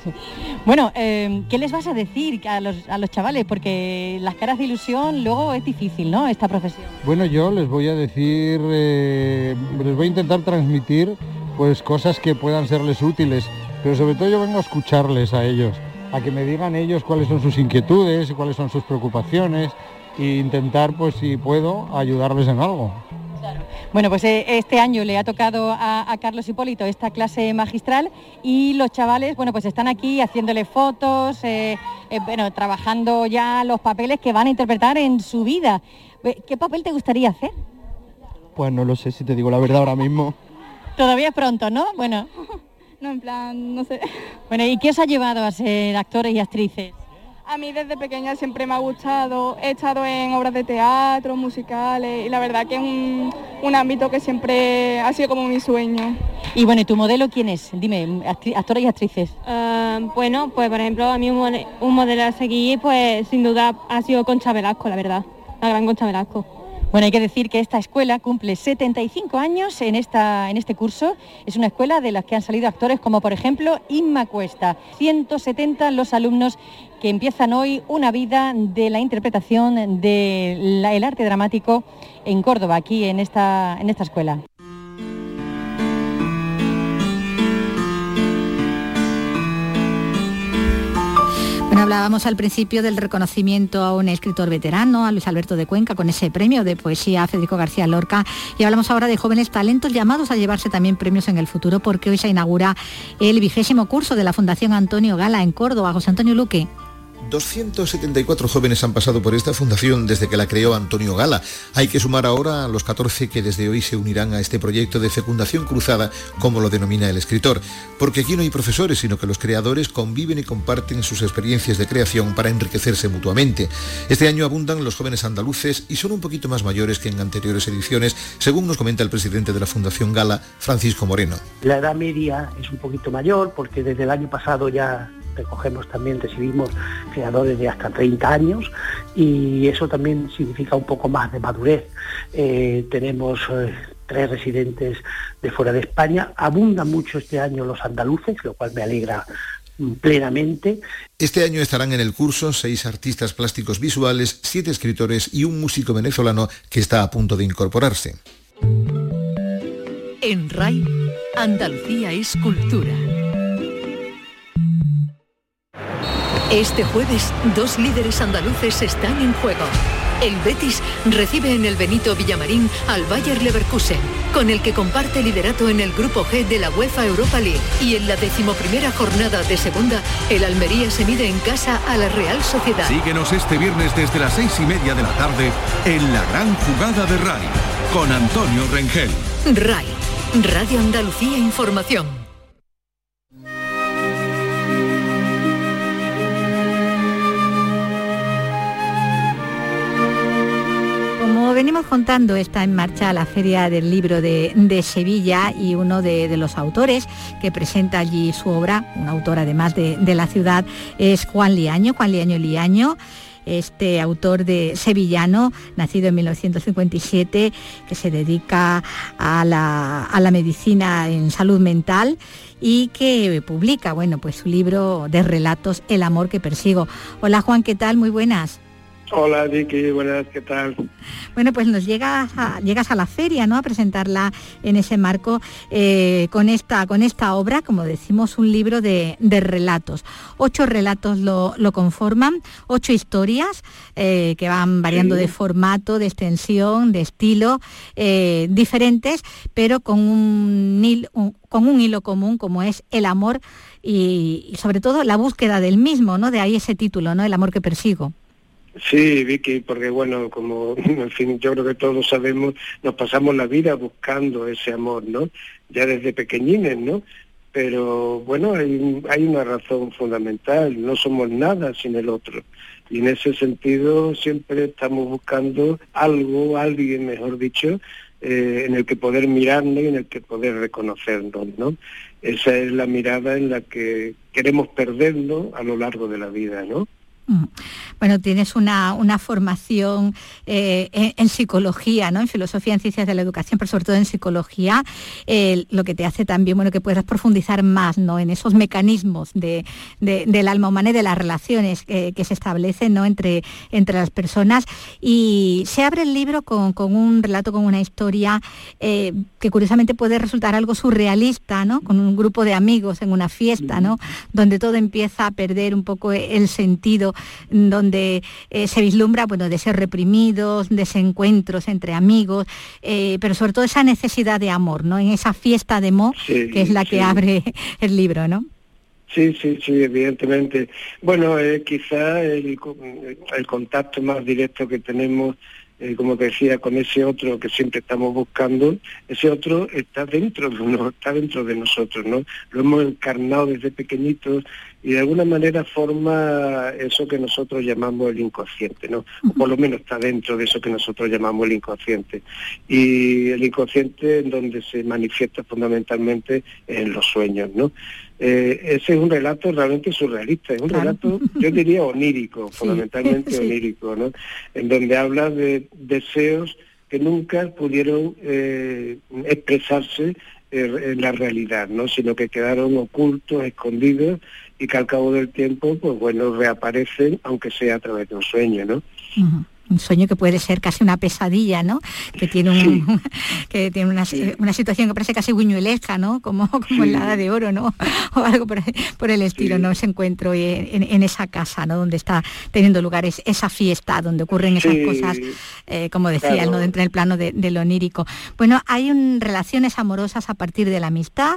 Bueno, eh, ¿qué les vas a decir a los, a los chavales? Porque las caras de ilusión luego es difícil, ¿no? Esta profesión. Bueno, yo les voy a decir, eh, les voy a intentar transmitir pues cosas que puedan serles útiles, pero sobre todo yo vengo a escucharles a ellos a que me digan ellos cuáles son sus inquietudes y cuáles son sus preocupaciones e intentar, pues si puedo, ayudarles en algo. Bueno, pues eh, este año le ha tocado a, Carlos Hipólito esta clase magistral y los chavales, bueno, pues están aquí haciéndole fotos, eh, eh, bueno, trabajando ya los papeles que van a interpretar en su vida. ¿Qué papel te gustaría hacer? Pues no lo sé, si te digo la verdad ahora mismo. Todavía es pronto, ¿no? Bueno. No, en plan, no sé. (laughs) Bueno, ¿y qué os ha llevado a ser actores y actrices? A mí desde pequeña siempre me ha gustado, he estado en obras de teatro, musicales y la verdad que es un, ámbito que siempre ha sido como mi sueño. Y bueno, ¿y tu modelo quién es? Dime, actores y actrices. Ah, bueno, pues por ejemplo, a mí un, modelo a seguir, pues sin duda ha sido Concha Velasco, la verdad, la gran Concha Velasco. Bueno, hay que decir que esta escuela cumple 75 años en, esta, en este curso. Es una escuela de las que han salido actores como por ejemplo Inma Cuesta. 170 los alumnos que empiezan hoy una vida de la interpretación del arte dramático en Córdoba, aquí en esta, en esta escuela. Hablábamos al principio del reconocimiento a un escritor veterano, a Luis Alberto de Cuenca, con ese premio de poesía a Federico García Lorca. Y hablamos ahora de jóvenes talentos llamados a llevarse también premios en el futuro, porque hoy se inaugura el vigésimo curso de la Fundación Antonio Gala en Córdoba. José Antonio Luque. 274 jóvenes han pasado por esta fundación desde que la creó Antonio Gala. Hay que sumar ahora a los 14 que desde hoy se unirán a este proyecto de fecundación cruzada, como lo denomina el escritor. Porque aquí no hay profesores, sino que los creadores conviven y comparten sus experiencias de creación para enriquecerse mutuamente. Este año abundan los jóvenes andaluces y son un poquito más mayores que en anteriores ediciones, según nos comenta el presidente de la Fundación Gala, Francisco Moreno. La edad media es un poquito mayor porque desde el año pasado ya recogemos también, recibimos creadores de hasta 30 años y eso también significa un poco más de madurez. Eh, tenemos tres residentes de fuera de España. Abundan mucho este año los andaluces, lo cual me alegra plenamente. Este año estarán en el curso seis artistas plásticos visuales, siete escritores y un músico venezolano que está a punto de incorporarse. En RAI, Andalucía es cultura. Este jueves, dos líderes andaluces están en juego. El Betis recibe en el Benito Villamarín al Bayer Leverkusen, con el que comparte liderato en el Grupo G de la UEFA Europa League. Y en la decimoprimera jornada de segunda, el Almería se mide en casa a la Real Sociedad. Síguenos este viernes desde las seis y media de la tarde en la gran jugada de RAI, con Antonio Rengel. RAI, Radio Andalucía Información. Como venimos contando, está en marcha la Feria del Libro de, Sevilla y uno de, los autores que presenta allí su obra, un autor además de, la ciudad, es Juan Liaño, Juan Liaño Liaño este autor de sevillano, nacido en 1957, que se dedica a la, a la, medicina en salud mental y que publica, bueno, pues su libro de relatos, El amor que persigo. Hola Juan, ¿qué tal? Muy buenas. Hola Vicky, buenas, ¿qué tal? Bueno, pues nos llegas a, llegas a la feria, ¿no? A presentarla en ese marco eh, con, esta, con esta obra, como decimos, un libro de, relatos. Ocho relatos lo, conforman, ocho historias eh, que van variando de formato, de extensión, de estilo, eh, diferentes, pero con un, con un hilo común como es el amor y, y sobre todo la búsqueda del mismo, ¿no? De ahí ese título, ¿no? El amor que persigo. Sí, Vicky, porque bueno, como (laughs) en fin, yo creo que todos sabemos, nos pasamos la vida buscando ese amor, ¿no? Ya desde pequeñines, ¿no? Pero bueno, hay, hay una razón fundamental, no somos nada sin el otro. Y en ese sentido siempre estamos buscando algo, alguien, mejor dicho, eh, en el que poder mirarnos y en el que poder reconocernos, ¿no? Esa es la mirada en la que queremos perdernos a lo largo de la vida, ¿no? Mm. Bueno, tienes una, una formación eh, en, psicología, ¿no? En filosofía, en ciencias de la educación, pero sobre todo en psicología, lo que te hace también, bueno, que puedas profundizar más, ¿no? En esos mecanismos de, del alma humana y de las relaciones que, se establecen, ¿no? Entre, entre las personas. Y se abre el libro con, un relato, con una historia eh, que curiosamente puede resultar algo surrealista, ¿no? Con un grupo de amigos en una fiesta, ¿no? Donde todo empieza a perder un poco el sentido donde eh, se vislumbra bueno, de ser reprimidos, desencuentros entre amigos, eh, pero sobre todo esa necesidad de amor, ¿no? En esa fiesta de Mo, que es la que abre el libro, ¿no? Sí, sí, sí, evidentemente. Bueno, eh, quizá el, el, contacto más directo que tenemos eh, como te decía, con ese otro que siempre estamos buscando, ese otro está dentro (laughs) de uno, está dentro de nosotros, ¿no? Lo hemos encarnado desde pequeñitos y de alguna manera forma eso que nosotros llamamos el inconsciente, ¿no? O por lo menos está dentro de eso que nosotros llamamos el inconsciente. Y el inconsciente en donde se manifiesta fundamentalmente en los sueños, ¿no? Eh, ese es un relato realmente surrealista, es un relato, yo diría onírico, (laughs) fundamentalmente (laughs) onírico, ¿no? En donde habla de deseos que nunca pudieron eh, expresarse en la realidad, ¿no? Sino que quedaron ocultos, escondidos y que al cabo del tiempo, pues bueno, reaparecen, aunque sea a través de un sueño, ¿no? un sueño que puede ser casi una pesadilla, ¿no? Que tiene un, (laughs) que tiene una, situación que parece casi guiñuelesca, ¿no? Como, como el hada de oro, ¿no? (laughs) O algo por, el estilo, ¿no? Ese encuentro en, esa casa, ¿no? Donde está teniendo lugar esa fiesta, donde ocurren esas cosas, eh, como decía, ¿no? Dentro del plano de, lo onírico. Bueno, hay relaciones amorosas a partir de la amistad,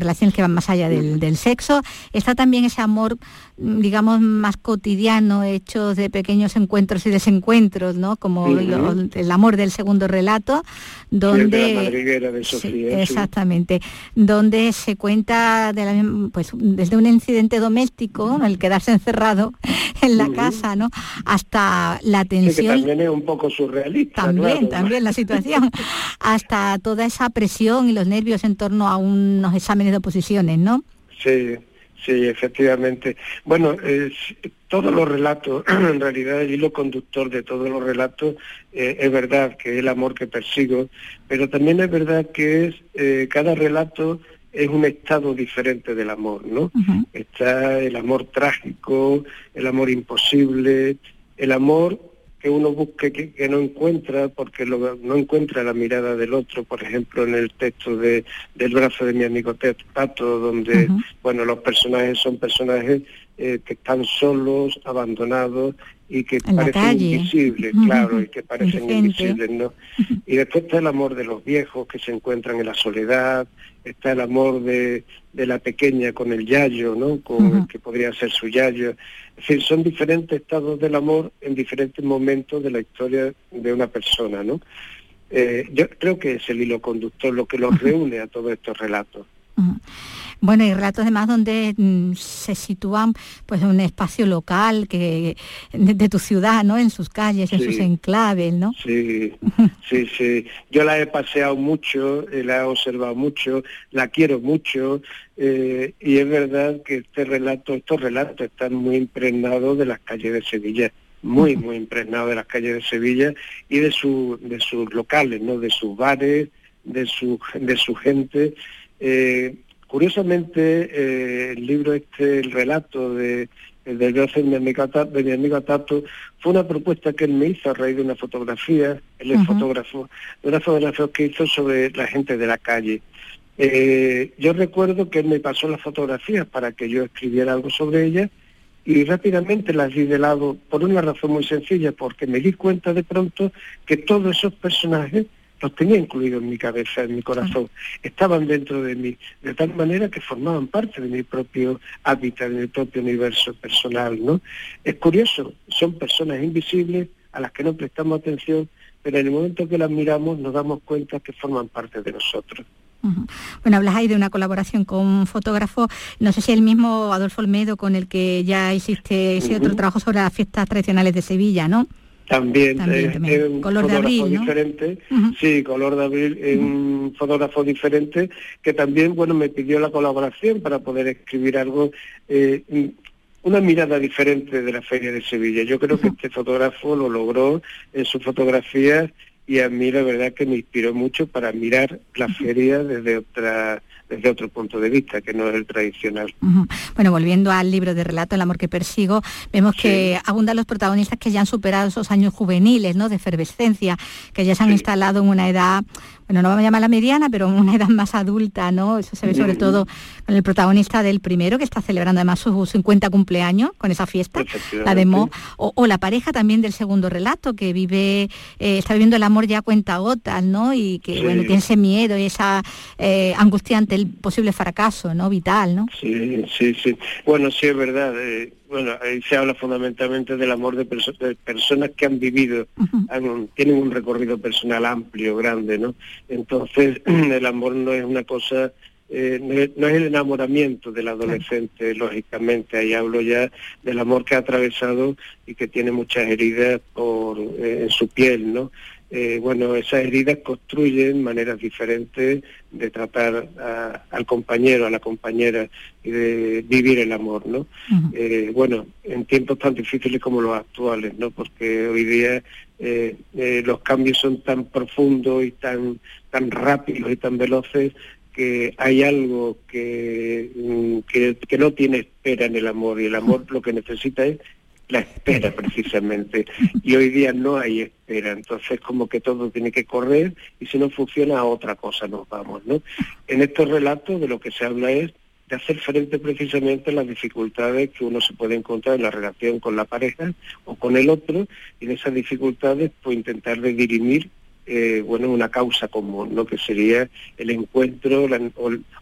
relaciones que van más allá del, sexo. Está también ese amor, digamos, más cotidiano, hecho de pequeños encuentros y desencuentros, ¿no? Como el amor del segundo relato, donde... De exactamente, donde se cuenta de la, pues, desde un incidente doméstico, el quedarse encerrado (laughs) en la casa, ¿no? Hasta la tensión... también es un poco surrealista. También, también la (laughs) situación. hasta toda esa presión y los nervios en torno a unos exámenes de oposiciones, ¿no? Sí, Sí, efectivamente. Bueno, es, todos los relatos, (clears throat) en realidad el hilo conductor de todos los relatos eh, es verdad que es el amor que persigo, pero también es verdad que es eh, cada relato es un estado diferente del amor, ¿no? Está el amor trágico, el amor imposible, el amor que uno busque que, no encuentra porque no encuentra la mirada del otro, por ejemplo en el texto de, del brazo de mi amigo Pato, donde bueno los personajes son personajes eh, que están solos, abandonados y que parecen invisibles, claro, y que parecen invisibles, ¿no? Y después está el amor de los viejos que se encuentran en la soledad, está el amor de, de la pequeña con el yayo, ¿no? Con el que podría ser su yayo. Es decir, son diferentes estados del amor en diferentes momentos de la historia de una persona, ¿no? Eh, yo creo que es el hilo conductor lo que los reúne a todos estos relatos. Bueno, y relatos además donde mm, se sitúan pues en un espacio local que de, tu ciudad, ¿no? En sus calles, en sus enclaves, ¿no? Sí, sí, sí. Yo la he paseado mucho, eh, la he observado mucho, la quiero mucho, eh, y es verdad que este relato, estos relatos están muy impregnados de las calles de Sevilla muy, muy impregnados de las calles de Sevilla y de, su, de sus locales, ¿no? de sus bares, de su, de su gente. Eh, Curiosamente, eh, el libro este, el relato de el de de mi, amigo, de mi amigo Tato, fue una propuesta que él me hizo a raíz de una fotografía, él es fotógrafo, de una fotografía que hizo sobre la gente de la calle. Eh, yo recuerdo que él me pasó las fotografías para que yo escribiera algo sobre ellas y rápidamente las di de lado por una razón muy sencilla, porque me di cuenta de pronto que todos esos personajes los tenía incluidos en mi cabeza, en mi corazón, estaban dentro de mí, de tal manera que formaban parte de mi propio hábitat, de mi propio universo personal, ¿no? Es curioso, son personas invisibles a las que no prestamos atención, pero en el momento que las miramos nos damos cuenta que forman parte de nosotros. Bueno, hablas ahí de una colaboración con un fotógrafo, no sé si el mismo Adolfo Olmedo con el que ya hiciste ese otro trabajo sobre las fiestas tradicionales de Sevilla, ¿no? También, es un color fotógrafo de abril, diferente, sí, color de abril, es un fotógrafo diferente que también, bueno, me pidió la colaboración para poder escribir algo, eh, una mirada diferente de la Feria de Sevilla. Yo creo que este fotógrafo lo logró en sus fotografías y a mí la verdad que me inspiró mucho para mirar la feria desde otra desde otro punto de vista, que no es el tradicional. Bueno, volviendo al libro de relato El amor que persigo, vemos que abundan los protagonistas que ya han superado esos años juveniles, ¿no? De efervescencia, que ya se han instalado en una edad bueno, no vamos a llamar la mediana, pero una edad más adulta, ¿no? Eso se ve sobre todo con el protagonista del primero, que está celebrando además su 50 cumpleaños con esa fiesta, la de Mo, o, la pareja también del segundo relato, que vive, eh, está viviendo el amor ya a cuenta gotas, ¿no? Y que, bueno, tiene ese miedo y esa eh, angustiante, el posible fracaso, ¿no? Vital, ¿no? Sí, sí, sí. Bueno, sí es verdad. Eh, bueno, ahí se habla fundamentalmente del amor de, personas que han vivido, tienen un recorrido personal amplio, grande, ¿no? Entonces, (clears throat) el amor no es una cosa, eh, no, es, el enamoramiento del adolescente, lógicamente, ahí hablo ya del amor que ha atravesado y que tiene muchas heridas por, eh, en su piel, ¿no? Eh, bueno, esas heridas construyen maneras diferentes de tratar al compañero, a la compañera y de vivir el amor, ¿no? Eh, bueno, en tiempos tan difíciles como los actuales, ¿no? Porque hoy día eh, los cambios son tan profundos y tan, tan rápidos y tan veloces que hay algo que, mm, que, que no tiene espera en el amor y el amor lo que necesita es la espera precisamente. Y hoy día no hay espera, entonces como que todo tiene que correr y si no funciona a otra cosa nos vamos, ¿no? En estos relatos de lo que se habla es de hacer frente precisamente a las dificultades que uno se puede encontrar en la relación con la pareja o con el otro y en esas dificultades pues intentar dirimir eh, bueno, una causa común, ¿no? que sería el encuentro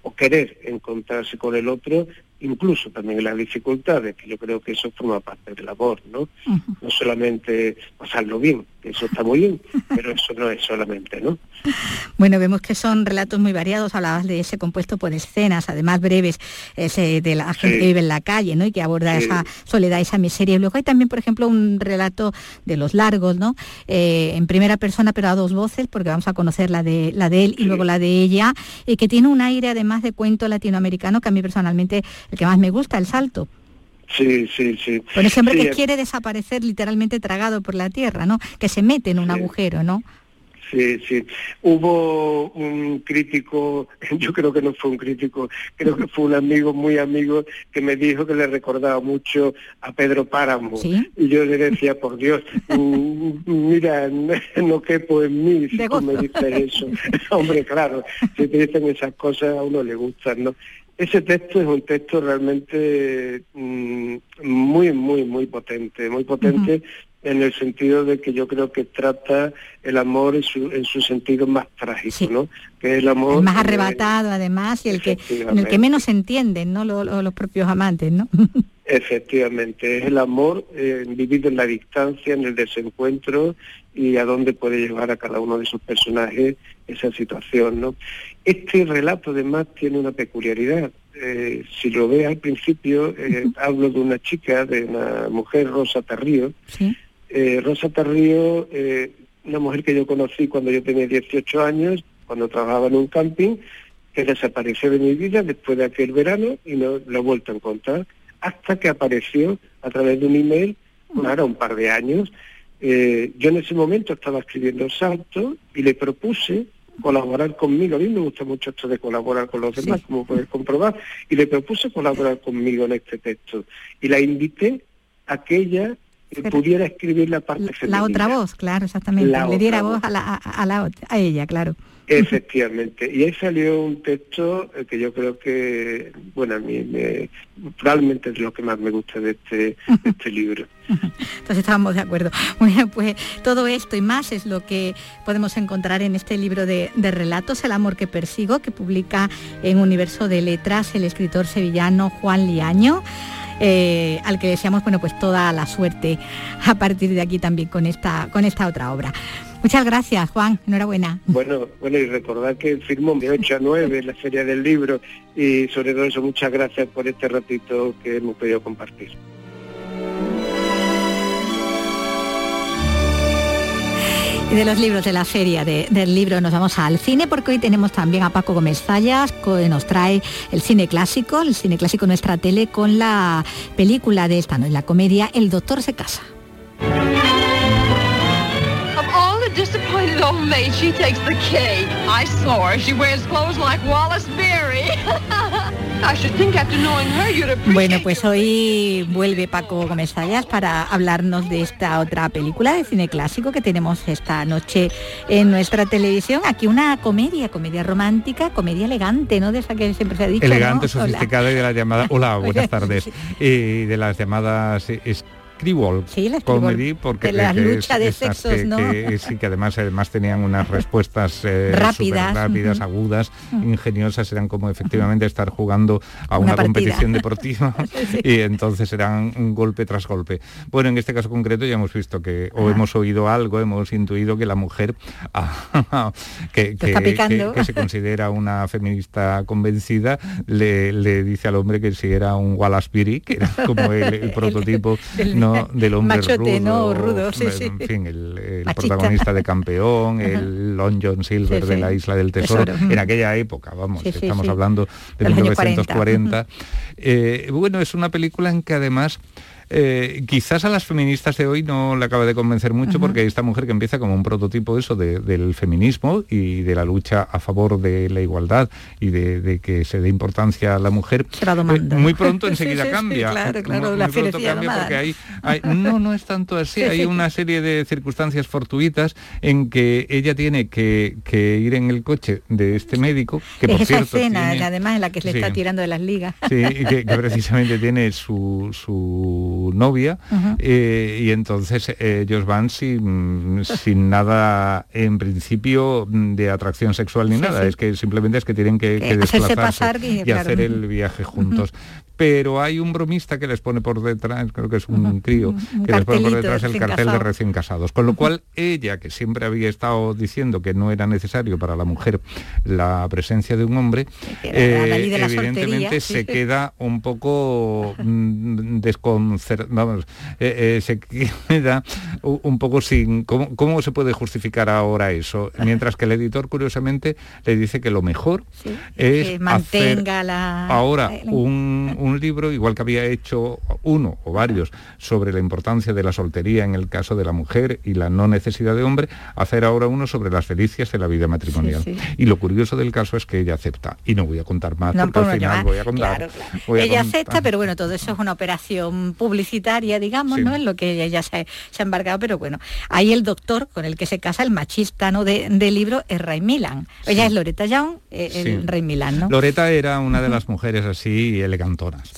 o, querer encontrarse con el otro incluso también las dificultades, que yo creo que eso forma parte del labor, ¿no? No solamente pasarlo bien, eso está muy bien, pero eso no es solamente, ¿no? (laughs) Bueno, vemos que son relatos muy variados, hablabas de ese compuesto por escenas, además breves, ese de la gente que vive en la calle, ¿no? Y que aborda esa soledad, esa miseria. Y luego hay también, por ejemplo, un relato de los largos, ¿no? Eh, en primera persona, pero a dos voces, porque vamos a conocer la de, la de él y luego la de ella, y que tiene un aire además de cuento latinoamericano que a mí personalmente el que más me gusta, el salto. Sí, sí, sí. Con ese hombre Sí, que quiere desaparecer literalmente tragado por la tierra, ¿no? Que se mete en un agujero, ¿no? Sí, sí. Hubo un crítico, (laughs) yo creo que no fue un crítico, creo que fue un amigo muy amigo que me dijo que le recordaba mucho a Pedro Páramo. Y yo le decía, por Dios, mm, mira, (laughs) no quepo en mí si tú me dices eso. (laughs) Hombre, claro, si te dicen esas cosas a uno le gustan, ¿no? Ese texto es un texto realmente mm, muy, muy, muy potente, muy potente en el sentido de que yo creo que trata el amor en su, en su sentido más trágico, ¿no? Que el amor... El más eh, arrebatado, además, y el que, en el que menos se entienden, ¿no? Lo- lo- los propios amantes, ¿no? (laughs) Efectivamente, es el amor eh, vivido en la distancia, en el desencuentro y a dónde puede llevar a cada uno de sus personajes esa situación, ¿no? Este relato además tiene una peculiaridad. Eh, si lo ve al principio, eh, hablo de una chica, de una mujer, Rosa Tarrío. Eh, Rosa Tarrío, eh, una mujer que yo conocí cuando yo tenía 18 años, cuando trabajaba en un camping, que desapareció de mi vida después de aquel verano y no lo he vuelto a encontrar, hasta que apareció a través de un email, ahora un par de años. Eh, yo en ese momento estaba escribiendo Salto y le propuse colaborar conmigo. A mí me gusta mucho esto de colaborar con los demás, como puedes comprobar, y le propuse colaborar conmigo en este texto. Y la invité a que ella eh, pudiera escribir la parte La femenina. otra voz, claro, exactamente. La Le diera voz a, la, a, la a ella, claro. Efectivamente. Y ahí salió un texto eh, que yo creo que, bueno, a mí me, probablemente es lo que más me gusta de este, de este (laughs) libro. Entonces estábamos de acuerdo. (laughs) Bien, pues todo esto y más es lo que podemos encontrar en este libro de, de relatos, El amor que persigo, que publica en Universo de Letras el escritor sevillano Juan Liaño. Eh, al que deseamos bueno pues toda la suerte a partir de aquí también con esta con esta otra obra. Muchas gracias, Juan. Enhorabuena. Bueno, bueno, y recordar que firmó de 8 a 9 en la Feria del Libro y sobre todo eso, muchas gracias por este ratito que hemos podido compartir. Y de los libros de la feria de- del libro nos vamos al cine porque hoy tenemos también a Paco Gómez Fallas que nos trae el cine clásico, el cine clásico nuestra tele con la película de esta, ¿no? la comedia El Doctor se casa. Of all the disappointed old maids, she takes the cake. I saw her. She wears clothes like Wallace Berry. (laughs) I should think after knowing her you'd appreciate Bueno, pues hoy vuelve Paco Gómez Fallas para hablarnos de esta otra película de cine clásico que tenemos esta noche en nuestra televisión. Aquí una comedia, comedia romántica, comedia elegante, ¿no? De esa que siempre se ha dicho. elegante, ¿no? Hola. sofisticada y de las llamadas, hola, (laughs) buenas tardes, y de las llamadas Screwball Sí, la Comedy, porque de la que lucha de sexos, que, ¿no? que- sí, que además, además tenían unas respuestas eh, (laughs) Rápidas, rápidas, agudas, Ujú. ingeniosas, eran como efectivamente estar jugando a Una competición deportiva (laughs) y entonces eran un golpe tras golpe. Bueno, en este caso concreto ya hemos visto que, o Ah. hemos oído algo, hemos intuido que la mujer (laughs) ah, que, se considera una feminista convencida, le, le dice al hombre que si era un Wallace Beery, que era como el, el prototipo ¿no? (laughs) del hombre machote, rudo, ¿no? Rudo, sí, en fin, el, protagonista de Campeón, el Long John Silver Sí, de la Isla del Tesoro, Tesoro, en aquella época, vamos, estamos hablando de, De los años 1940. Eh, bueno, es una película en que además eh, quizás a las feministas de hoy no le acaba de convencer mucho porque esta mujer que empieza como un prototipo eso de- del feminismo y de la lucha a favor de la igualdad y de, de que se dé importancia a la mujer, eh, muy pronto (laughs) enseguida sí, sí, cambia. claro, claro, Muy- la muy pronto felicidad cambia porque hay, hay- no, no es tanto así, Sí, hay una serie de circunstancias fortuitas en que ella tiene que, que ir en el coche de este médico, que es por esa cierto escena, tiene- además, en la que se le está tirando de las ligas. Sí, que, que (laughs) precisamente tiene su, su novia eh, y entonces eh, ellos van sin, sin nada en principio de atracción sexual ni Sí, nada, sí. es que simplemente es que tienen que, desplazarse pasar y, y, claro, hacer el viaje juntos. Pero hay un bromista que les pone por detrás, creo que es un crío, un que les pone por de detrás el cartel de recién casados. Con lo cual ella, que siempre había estado diciendo que no era necesario para la mujer la presencia de un hombre, de la evidentemente sí. se queda un poco desconcertado, vamos, eh, eh, se queda un poco sin... ¿cómo, cómo se puede justificar ahora eso? Mientras que el editor, curiosamente, le dice que lo mejor es que mantenga hacer la... ahora un libro, igual que había hecho uno o varios sobre la importancia de la soltería en el caso de la mujer y la no necesidad de hombre, hacer ahora uno sobre las delicias de la vida matrimonial. Y lo curioso del caso es que ella acepta. Y no voy a contar más porque al final voy a contar. ella acepta, pero bueno, todo eso es una operación publicitaria, digamos, ¿no? En lo que ella se, ha embarcado, pero bueno, ahí el doctor con el que se casa, el machista ¿no? de, del libro, es Ray Milan. Ella es Loreta Young, eh, el Ray Milan, ¿no? Loreta era una de las mujeres así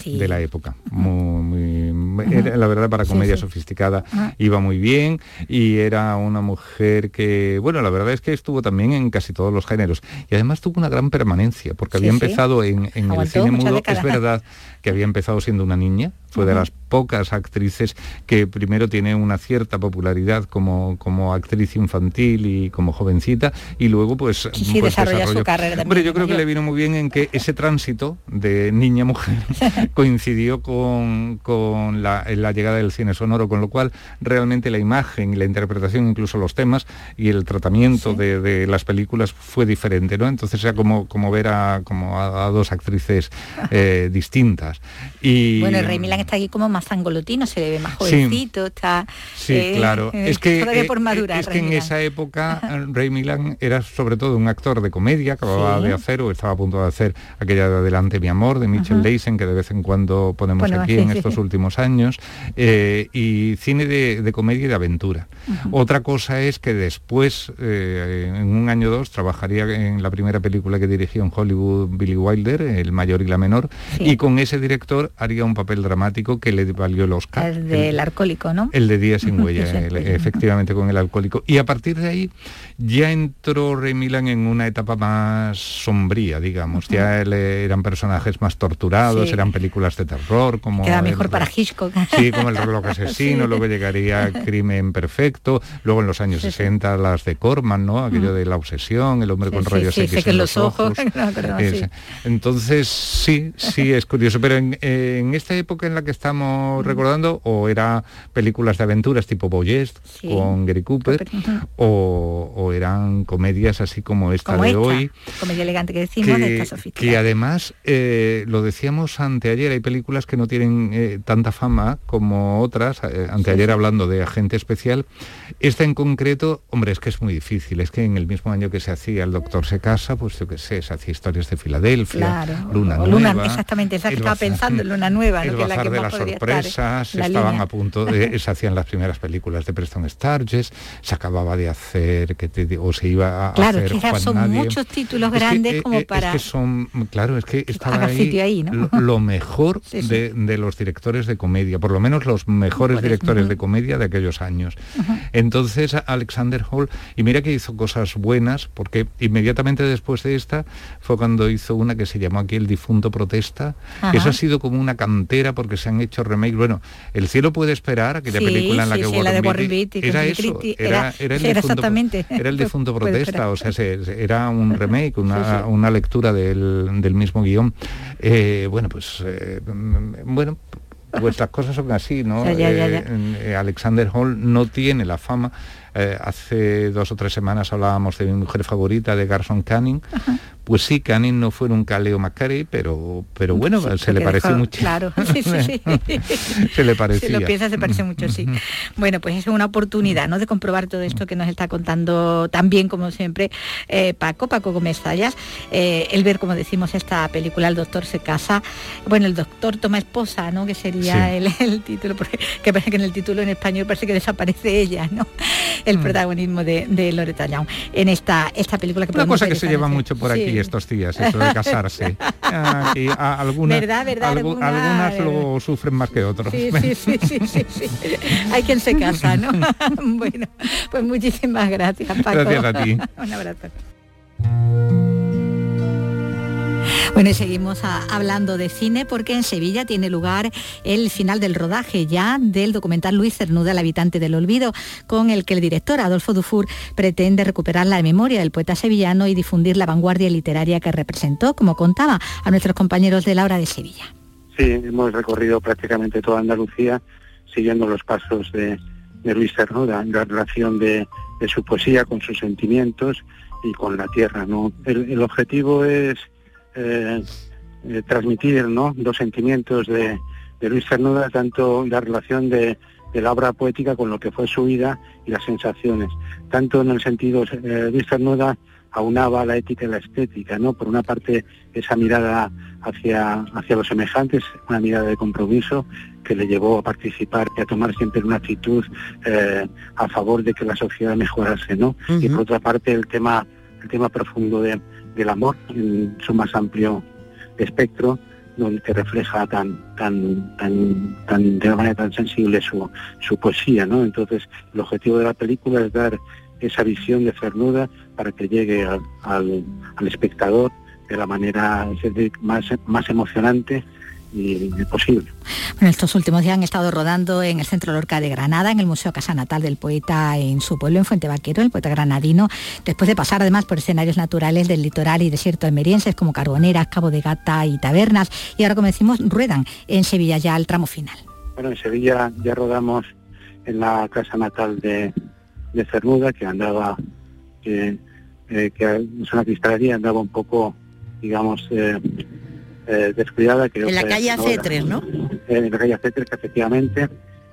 de la época. Muy, la verdad, para comedia sofisticada iba muy bien y era una mujer que, bueno, la verdad es que estuvo también en casi todos los géneros y además tuvo una gran permanencia porque había empezado en, el cine mudo, es verdad (laughs) que había empezado siendo una niña, fue de las pocas actrices que primero tiene una cierta popularidad como, como actriz infantil y como jovencita y luego pues, sí, pues desarrolla su carrera Hombre, yo creo que le vino muy bien en que ese tránsito de niña mujer (laughs) coincidió con, con la, llegada del cine sonoro, con lo cual realmente la imagen y la interpretación, incluso los temas y el tratamiento de, las películas fue diferente, ¿no? Entonces era como, como ver a, como a, dos actrices eh, (laughs) distintas. Y, bueno, el Rey Milán está aquí como más angolotino, se le ve más jovencito, está... Sí, eh, claro. Es que, todavía por madurar, es que en esa época (laughs) Rey Milán era sobre todo un actor de comedia, acababa de hacer o estaba a punto de hacer aquella de Adelante mi amor de Mitchell Leisen, que de vez en cuando ponemos aquí en estos últimos años, eh, y cine de, comedia y de aventura. Otra cosa es que después, eh, en un año o dos, trabajaría en la primera película que dirigió en Hollywood Billy Wilder, El mayor y la menor, y con ese director haría un papel dramático que le valió el Oscar. El del alcohólico, ¿no? El de Día sin (laughs) huella, efectivamente con el alcohólico. Y a partir de ahí ya entró Rey Milan en una etapa más sombría, digamos. Ya eran personajes más torturados, eran películas de terror, como... Queda mejor para Hitchcock. Sí, como El reloj asesino, (laughs) luego llegaría Crimen perfecto, luego en los años 60 las de Corman, ¿no? Aquello de la obsesión, el hombre con rayos X en los ojos. (laughs) Entonces, sí, sí, es curioso. Pero en, esta época en la que estamos recordando, o era películas de aventuras tipo Boyest con Gary Cooper, o, eran comedias así como esta de hoy. Comedia elegante que decimos, que, de Que además, eh, lo decíamos anteayer, hay películas que no tienen eh, tanta fama como otras, eh, anteayer hablando de Agente Especial. Esta en concreto, hombre, es que es muy difícil, es que en el mismo año que se hacía El Doctor se casa, pues yo qué sé, se hacía historias de Filadelfia, Luna Nueva. exactamente, esa que pensando, Luna Nueva, el ¿no? que la que de las sorpresas, estaban a punto de, se hacían las primeras películas de Preston Sturges, se acababa de hacer, que te, o se iba a claro, hacer que son muchos títulos grandes como para... Es que son, claro, es que estaba ahí, lo, mejor De, los directores de comedia, por lo menos los mejores directores de comedia de aquellos años. Entonces Alexander Hall, y mira que hizo cosas buenas, porque inmediatamente después de esta fue cuando hizo una que se llamó aquí El difunto protesta, que ha sido como una cantera porque se han hecho remakes. Bueno, El cielo puede esperar, aquella película en la que Warren, Beatty, era eso, era, el (laughs) difunto, era el (laughs) difunto protesta, o sea, era un (laughs) remake, una, una lectura del, del mismo guion. Eh, bueno, pues eh, bueno, pues las cosas son así, ¿no? Eh, Alexander Hall no tiene la fama. Hace dos o tres semanas hablábamos de mi mujer favorita, de Garson Canning, pues sí, Canning no fue un Caleo Macari, pero, pero bueno, se le pareció mucho. Claro, sí, sí, (laughs) se le parecía. Si lo piensas, se parece mucho, sí. Bueno, pues es una oportunidad, ¿no?, de comprobar todo esto que nos está contando también, como siempre, eh, Paco, Paco Gómez Zayas. Eh, el ver, como decimos, esta película, El Doctor se casa. Bueno, el Doctor toma esposa, ¿no?, que sería el, título, porque que parece que en el título en español parece que desaparece ella, ¿no? El mm. protagonismo de, de Loretta Young en esta, esta película que Una cosa que se lleva mucho por aquí estos días, eso de casarse. (laughs) y algunas, algunas lo sufren más que otros. Sí, sí, sí, sí, sí, (laughs) Hay quien se casa, ¿no? (laughs) bueno, pues muchísimas gracias, Paco. Gracias a ti. Un abrazo. Bueno, y seguimos hablando de cine porque en Sevilla tiene lugar el final del rodaje ya del documental Luis Cernuda, el habitante del olvido, con el que el director Adolfo Dufour pretende recuperar la memoria del poeta sevillano y difundir la vanguardia literaria que representó, como contaba a nuestros compañeros de la hora de Sevilla. Sí, hemos recorrido prácticamente toda Andalucía siguiendo los pasos de, Luis Cernuda la relación de, su poesía con sus sentimientos y con la tierra. el objetivo es eh, eh, transmitir ¿no? dos sentimientos de, de Luis Cernuda, tanto la relación de, de, la obra poética con lo que fue su vida y las sensaciones. Tanto en el sentido, eh, Luis Cernuda aunaba la ética y la estética, ¿no? Por una parte, esa mirada hacia, hacia los semejantes, una mirada de compromiso que le llevó a participar y a tomar siempre una actitud eh, a favor de que la sociedad mejorase, ¿no? Y por otra parte, el tema, el tema profundo de, del amor en su más amplio espectro, donde refleja tan, tan, tan, tan, de una manera tan sensible su, su poesía, ¿no? Entonces, el objetivo de la película es dar esa visión de Cernuda para que llegue al, al, al espectador de la manera más, más emocionante posible. Bueno, estos últimos días han estado rodando en el Centro Lorca de Granada, en el Museo Casa Natal del poeta en su pueblo, en Fuente Vaquero, el poeta granadino, después de pasar además por escenarios naturales del litoral y desierto emerienses como Carboneras, Cabo de Gata y Tabernas. Y ahora, como decimos, ruedan en Sevilla ya al tramo final. Bueno, en Sevilla ya rodamos en la Casa Natal de, de Cernuda, que andaba, que, eh, que es una cristalería, andaba un poco, digamos, eh, eh, descuidada. Creo en la que calle. Acetres, ¿no? En la calle Acetres, efectivamente.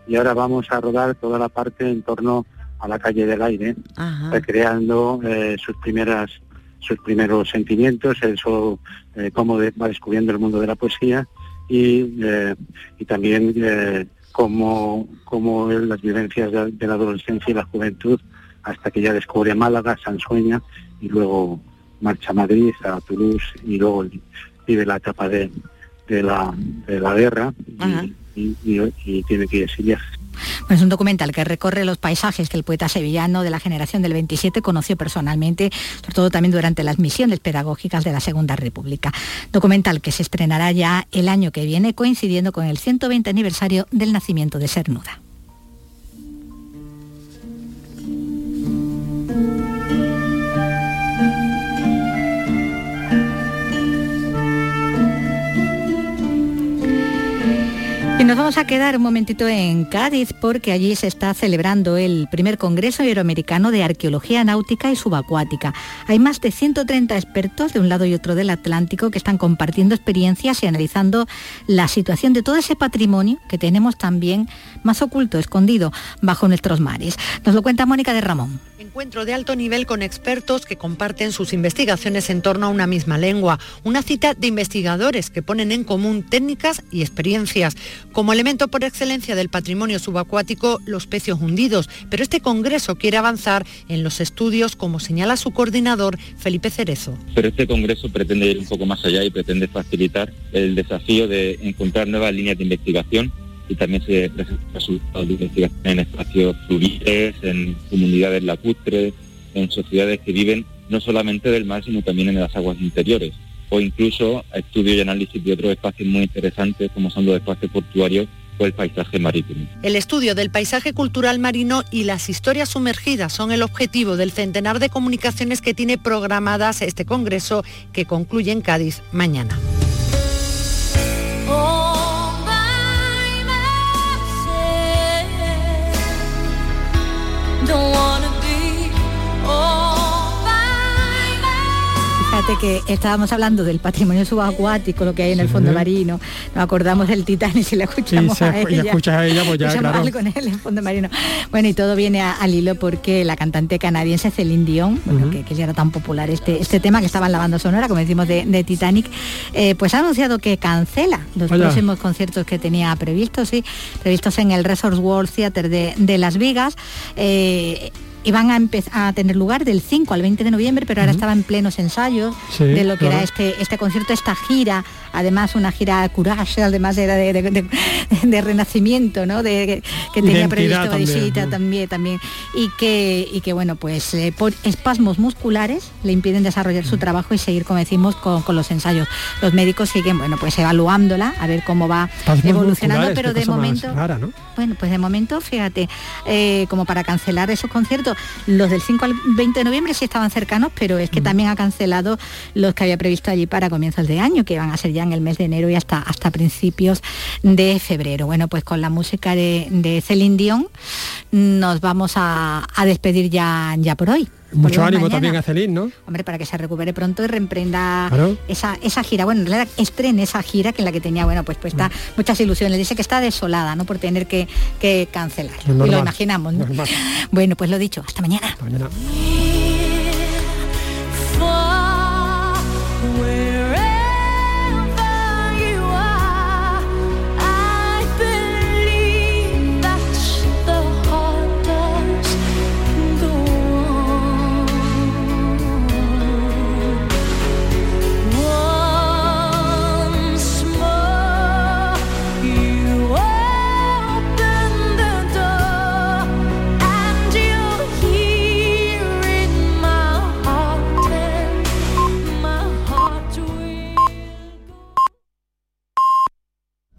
Y ahora vamos a rodar toda la parte en torno a la calle del aire, Ajá. recreando eh, sus primeras sus primeros sentimientos, eso eh, cómo de- va descubriendo el mundo de la poesía y, eh, y también cómo, cómo las vivencias de, de la adolescencia y la juventud hasta que ya descubre Málaga, Sansueña y luego marcha a Madrid, a Toulouse y luego vive la etapa de, de, la, de la guerra y, y- y- y tiene que exiliarse. Bueno, es un documental que recorre los paisajes que el poeta sevillano de la generación del 27 conoció personalmente, sobre todo también durante las misiones pedagógicas de la Segunda República. Documental que se estrenará ya el año que viene, coincidiendo con el 120 aniversario del nacimiento de Cernuda. Vamos a quedar un momentito en Cádiz porque allí se está celebrando el primer Congreso Iberoamericano de Arqueología Náutica y Subacuática. Hay más de 130 expertos de un lado y otro del Atlántico que están compartiendo experiencias y analizando la situación de todo ese patrimonio que tenemos también más oculto, escondido bajo nuestros mares. Nos lo cuenta Mónica de Ramón. Encuentro de alto nivel con expertos que comparten sus investigaciones en torno a una misma lengua. Una cita de investigadores que ponen en común técnicas y experiencias. Como elemento por excelencia del patrimonio subacuático, los pecios hundidos. Pero este congreso quiere avanzar en los estudios, como señala su coordinador, Felipe Cerezo. Pero este congreso pretende ir un poco más allá y pretende facilitar el desafío de encontrar nuevas líneas de investigación y también se presentan resultados de investigación en espacios fluviales, en comunidades lacustres, en sociedades que viven no solamente del mar, sino también en las aguas interiores, o incluso estudios y análisis de otros espacios muy interesantes, como son los espacios portuarios o el paisaje marítimo. El estudio del paisaje cultural marino y las historias sumergidas son el objetivo del centenar de comunicaciones que tiene programadas este congreso que concluye en Cádiz mañana. Fíjate que estábamos hablando del patrimonio subacuático, lo que hay en el fondo marino. Nos acordamos del Titanic si la escuchamos se- a y ella. escuchas a ella, pues ya, claro. algo en el fondo marino. Bueno, y todo viene a- al hilo porque la cantante canadiense Celine Dion, bueno, que, que ya era tan popular este, este tema que estaba en la banda sonora, como decimos, de, de Titanic, eh, pues ha anunciado que cancela los próximos conciertos que tenía previstos, sí, previstos en el Resorts World Theater de, de Las Vegas. Eh, y van a a tener lugar del 5 al 20 de noviembre, pero ahora estaba en plenos ensayos Sí, de lo que claro. era este, este concierto, esta gira, además una gira courage, además era de, de- de- de renacimiento, ¿no? De, que, tenía Identidad previsto también, visita también, también. Y que, y que bueno, pues eh, por espasmos musculares le impiden desarrollar su trabajo y seguir, como decimos, con, con los ensayos. Los médicos siguen, bueno, pues evaluándola, a ver cómo va Espasmos evolucionando, pero de momento. rara, ¿no? Bueno, pues de momento, fíjate, eh, como para cancelar esos conciertos, los del 5 al 20 de noviembre sí estaban cercanos, pero es que también ha cancelado los que había previsto allí para comienzos de año, que van a ser ya en el mes de enero y hasta, hasta principios de febrero. Bueno, pues con la música de, de Celine Dion nos vamos a, a despedir ya, ya por hoy. Mucho ánimo mañana. también a Celine, ¿no? Hombre, para que se recupere pronto y reemprenda Claro. esa, esa gira. Bueno, en realidad estrene esa gira que en la que tenía, bueno, pues puesta muchas ilusiones. Dice que está desolada, ¿no? Por tener que, que cancelar. Y lo imaginamos, ¿no? Bueno, pues lo dicho, hasta mañana. Mañana.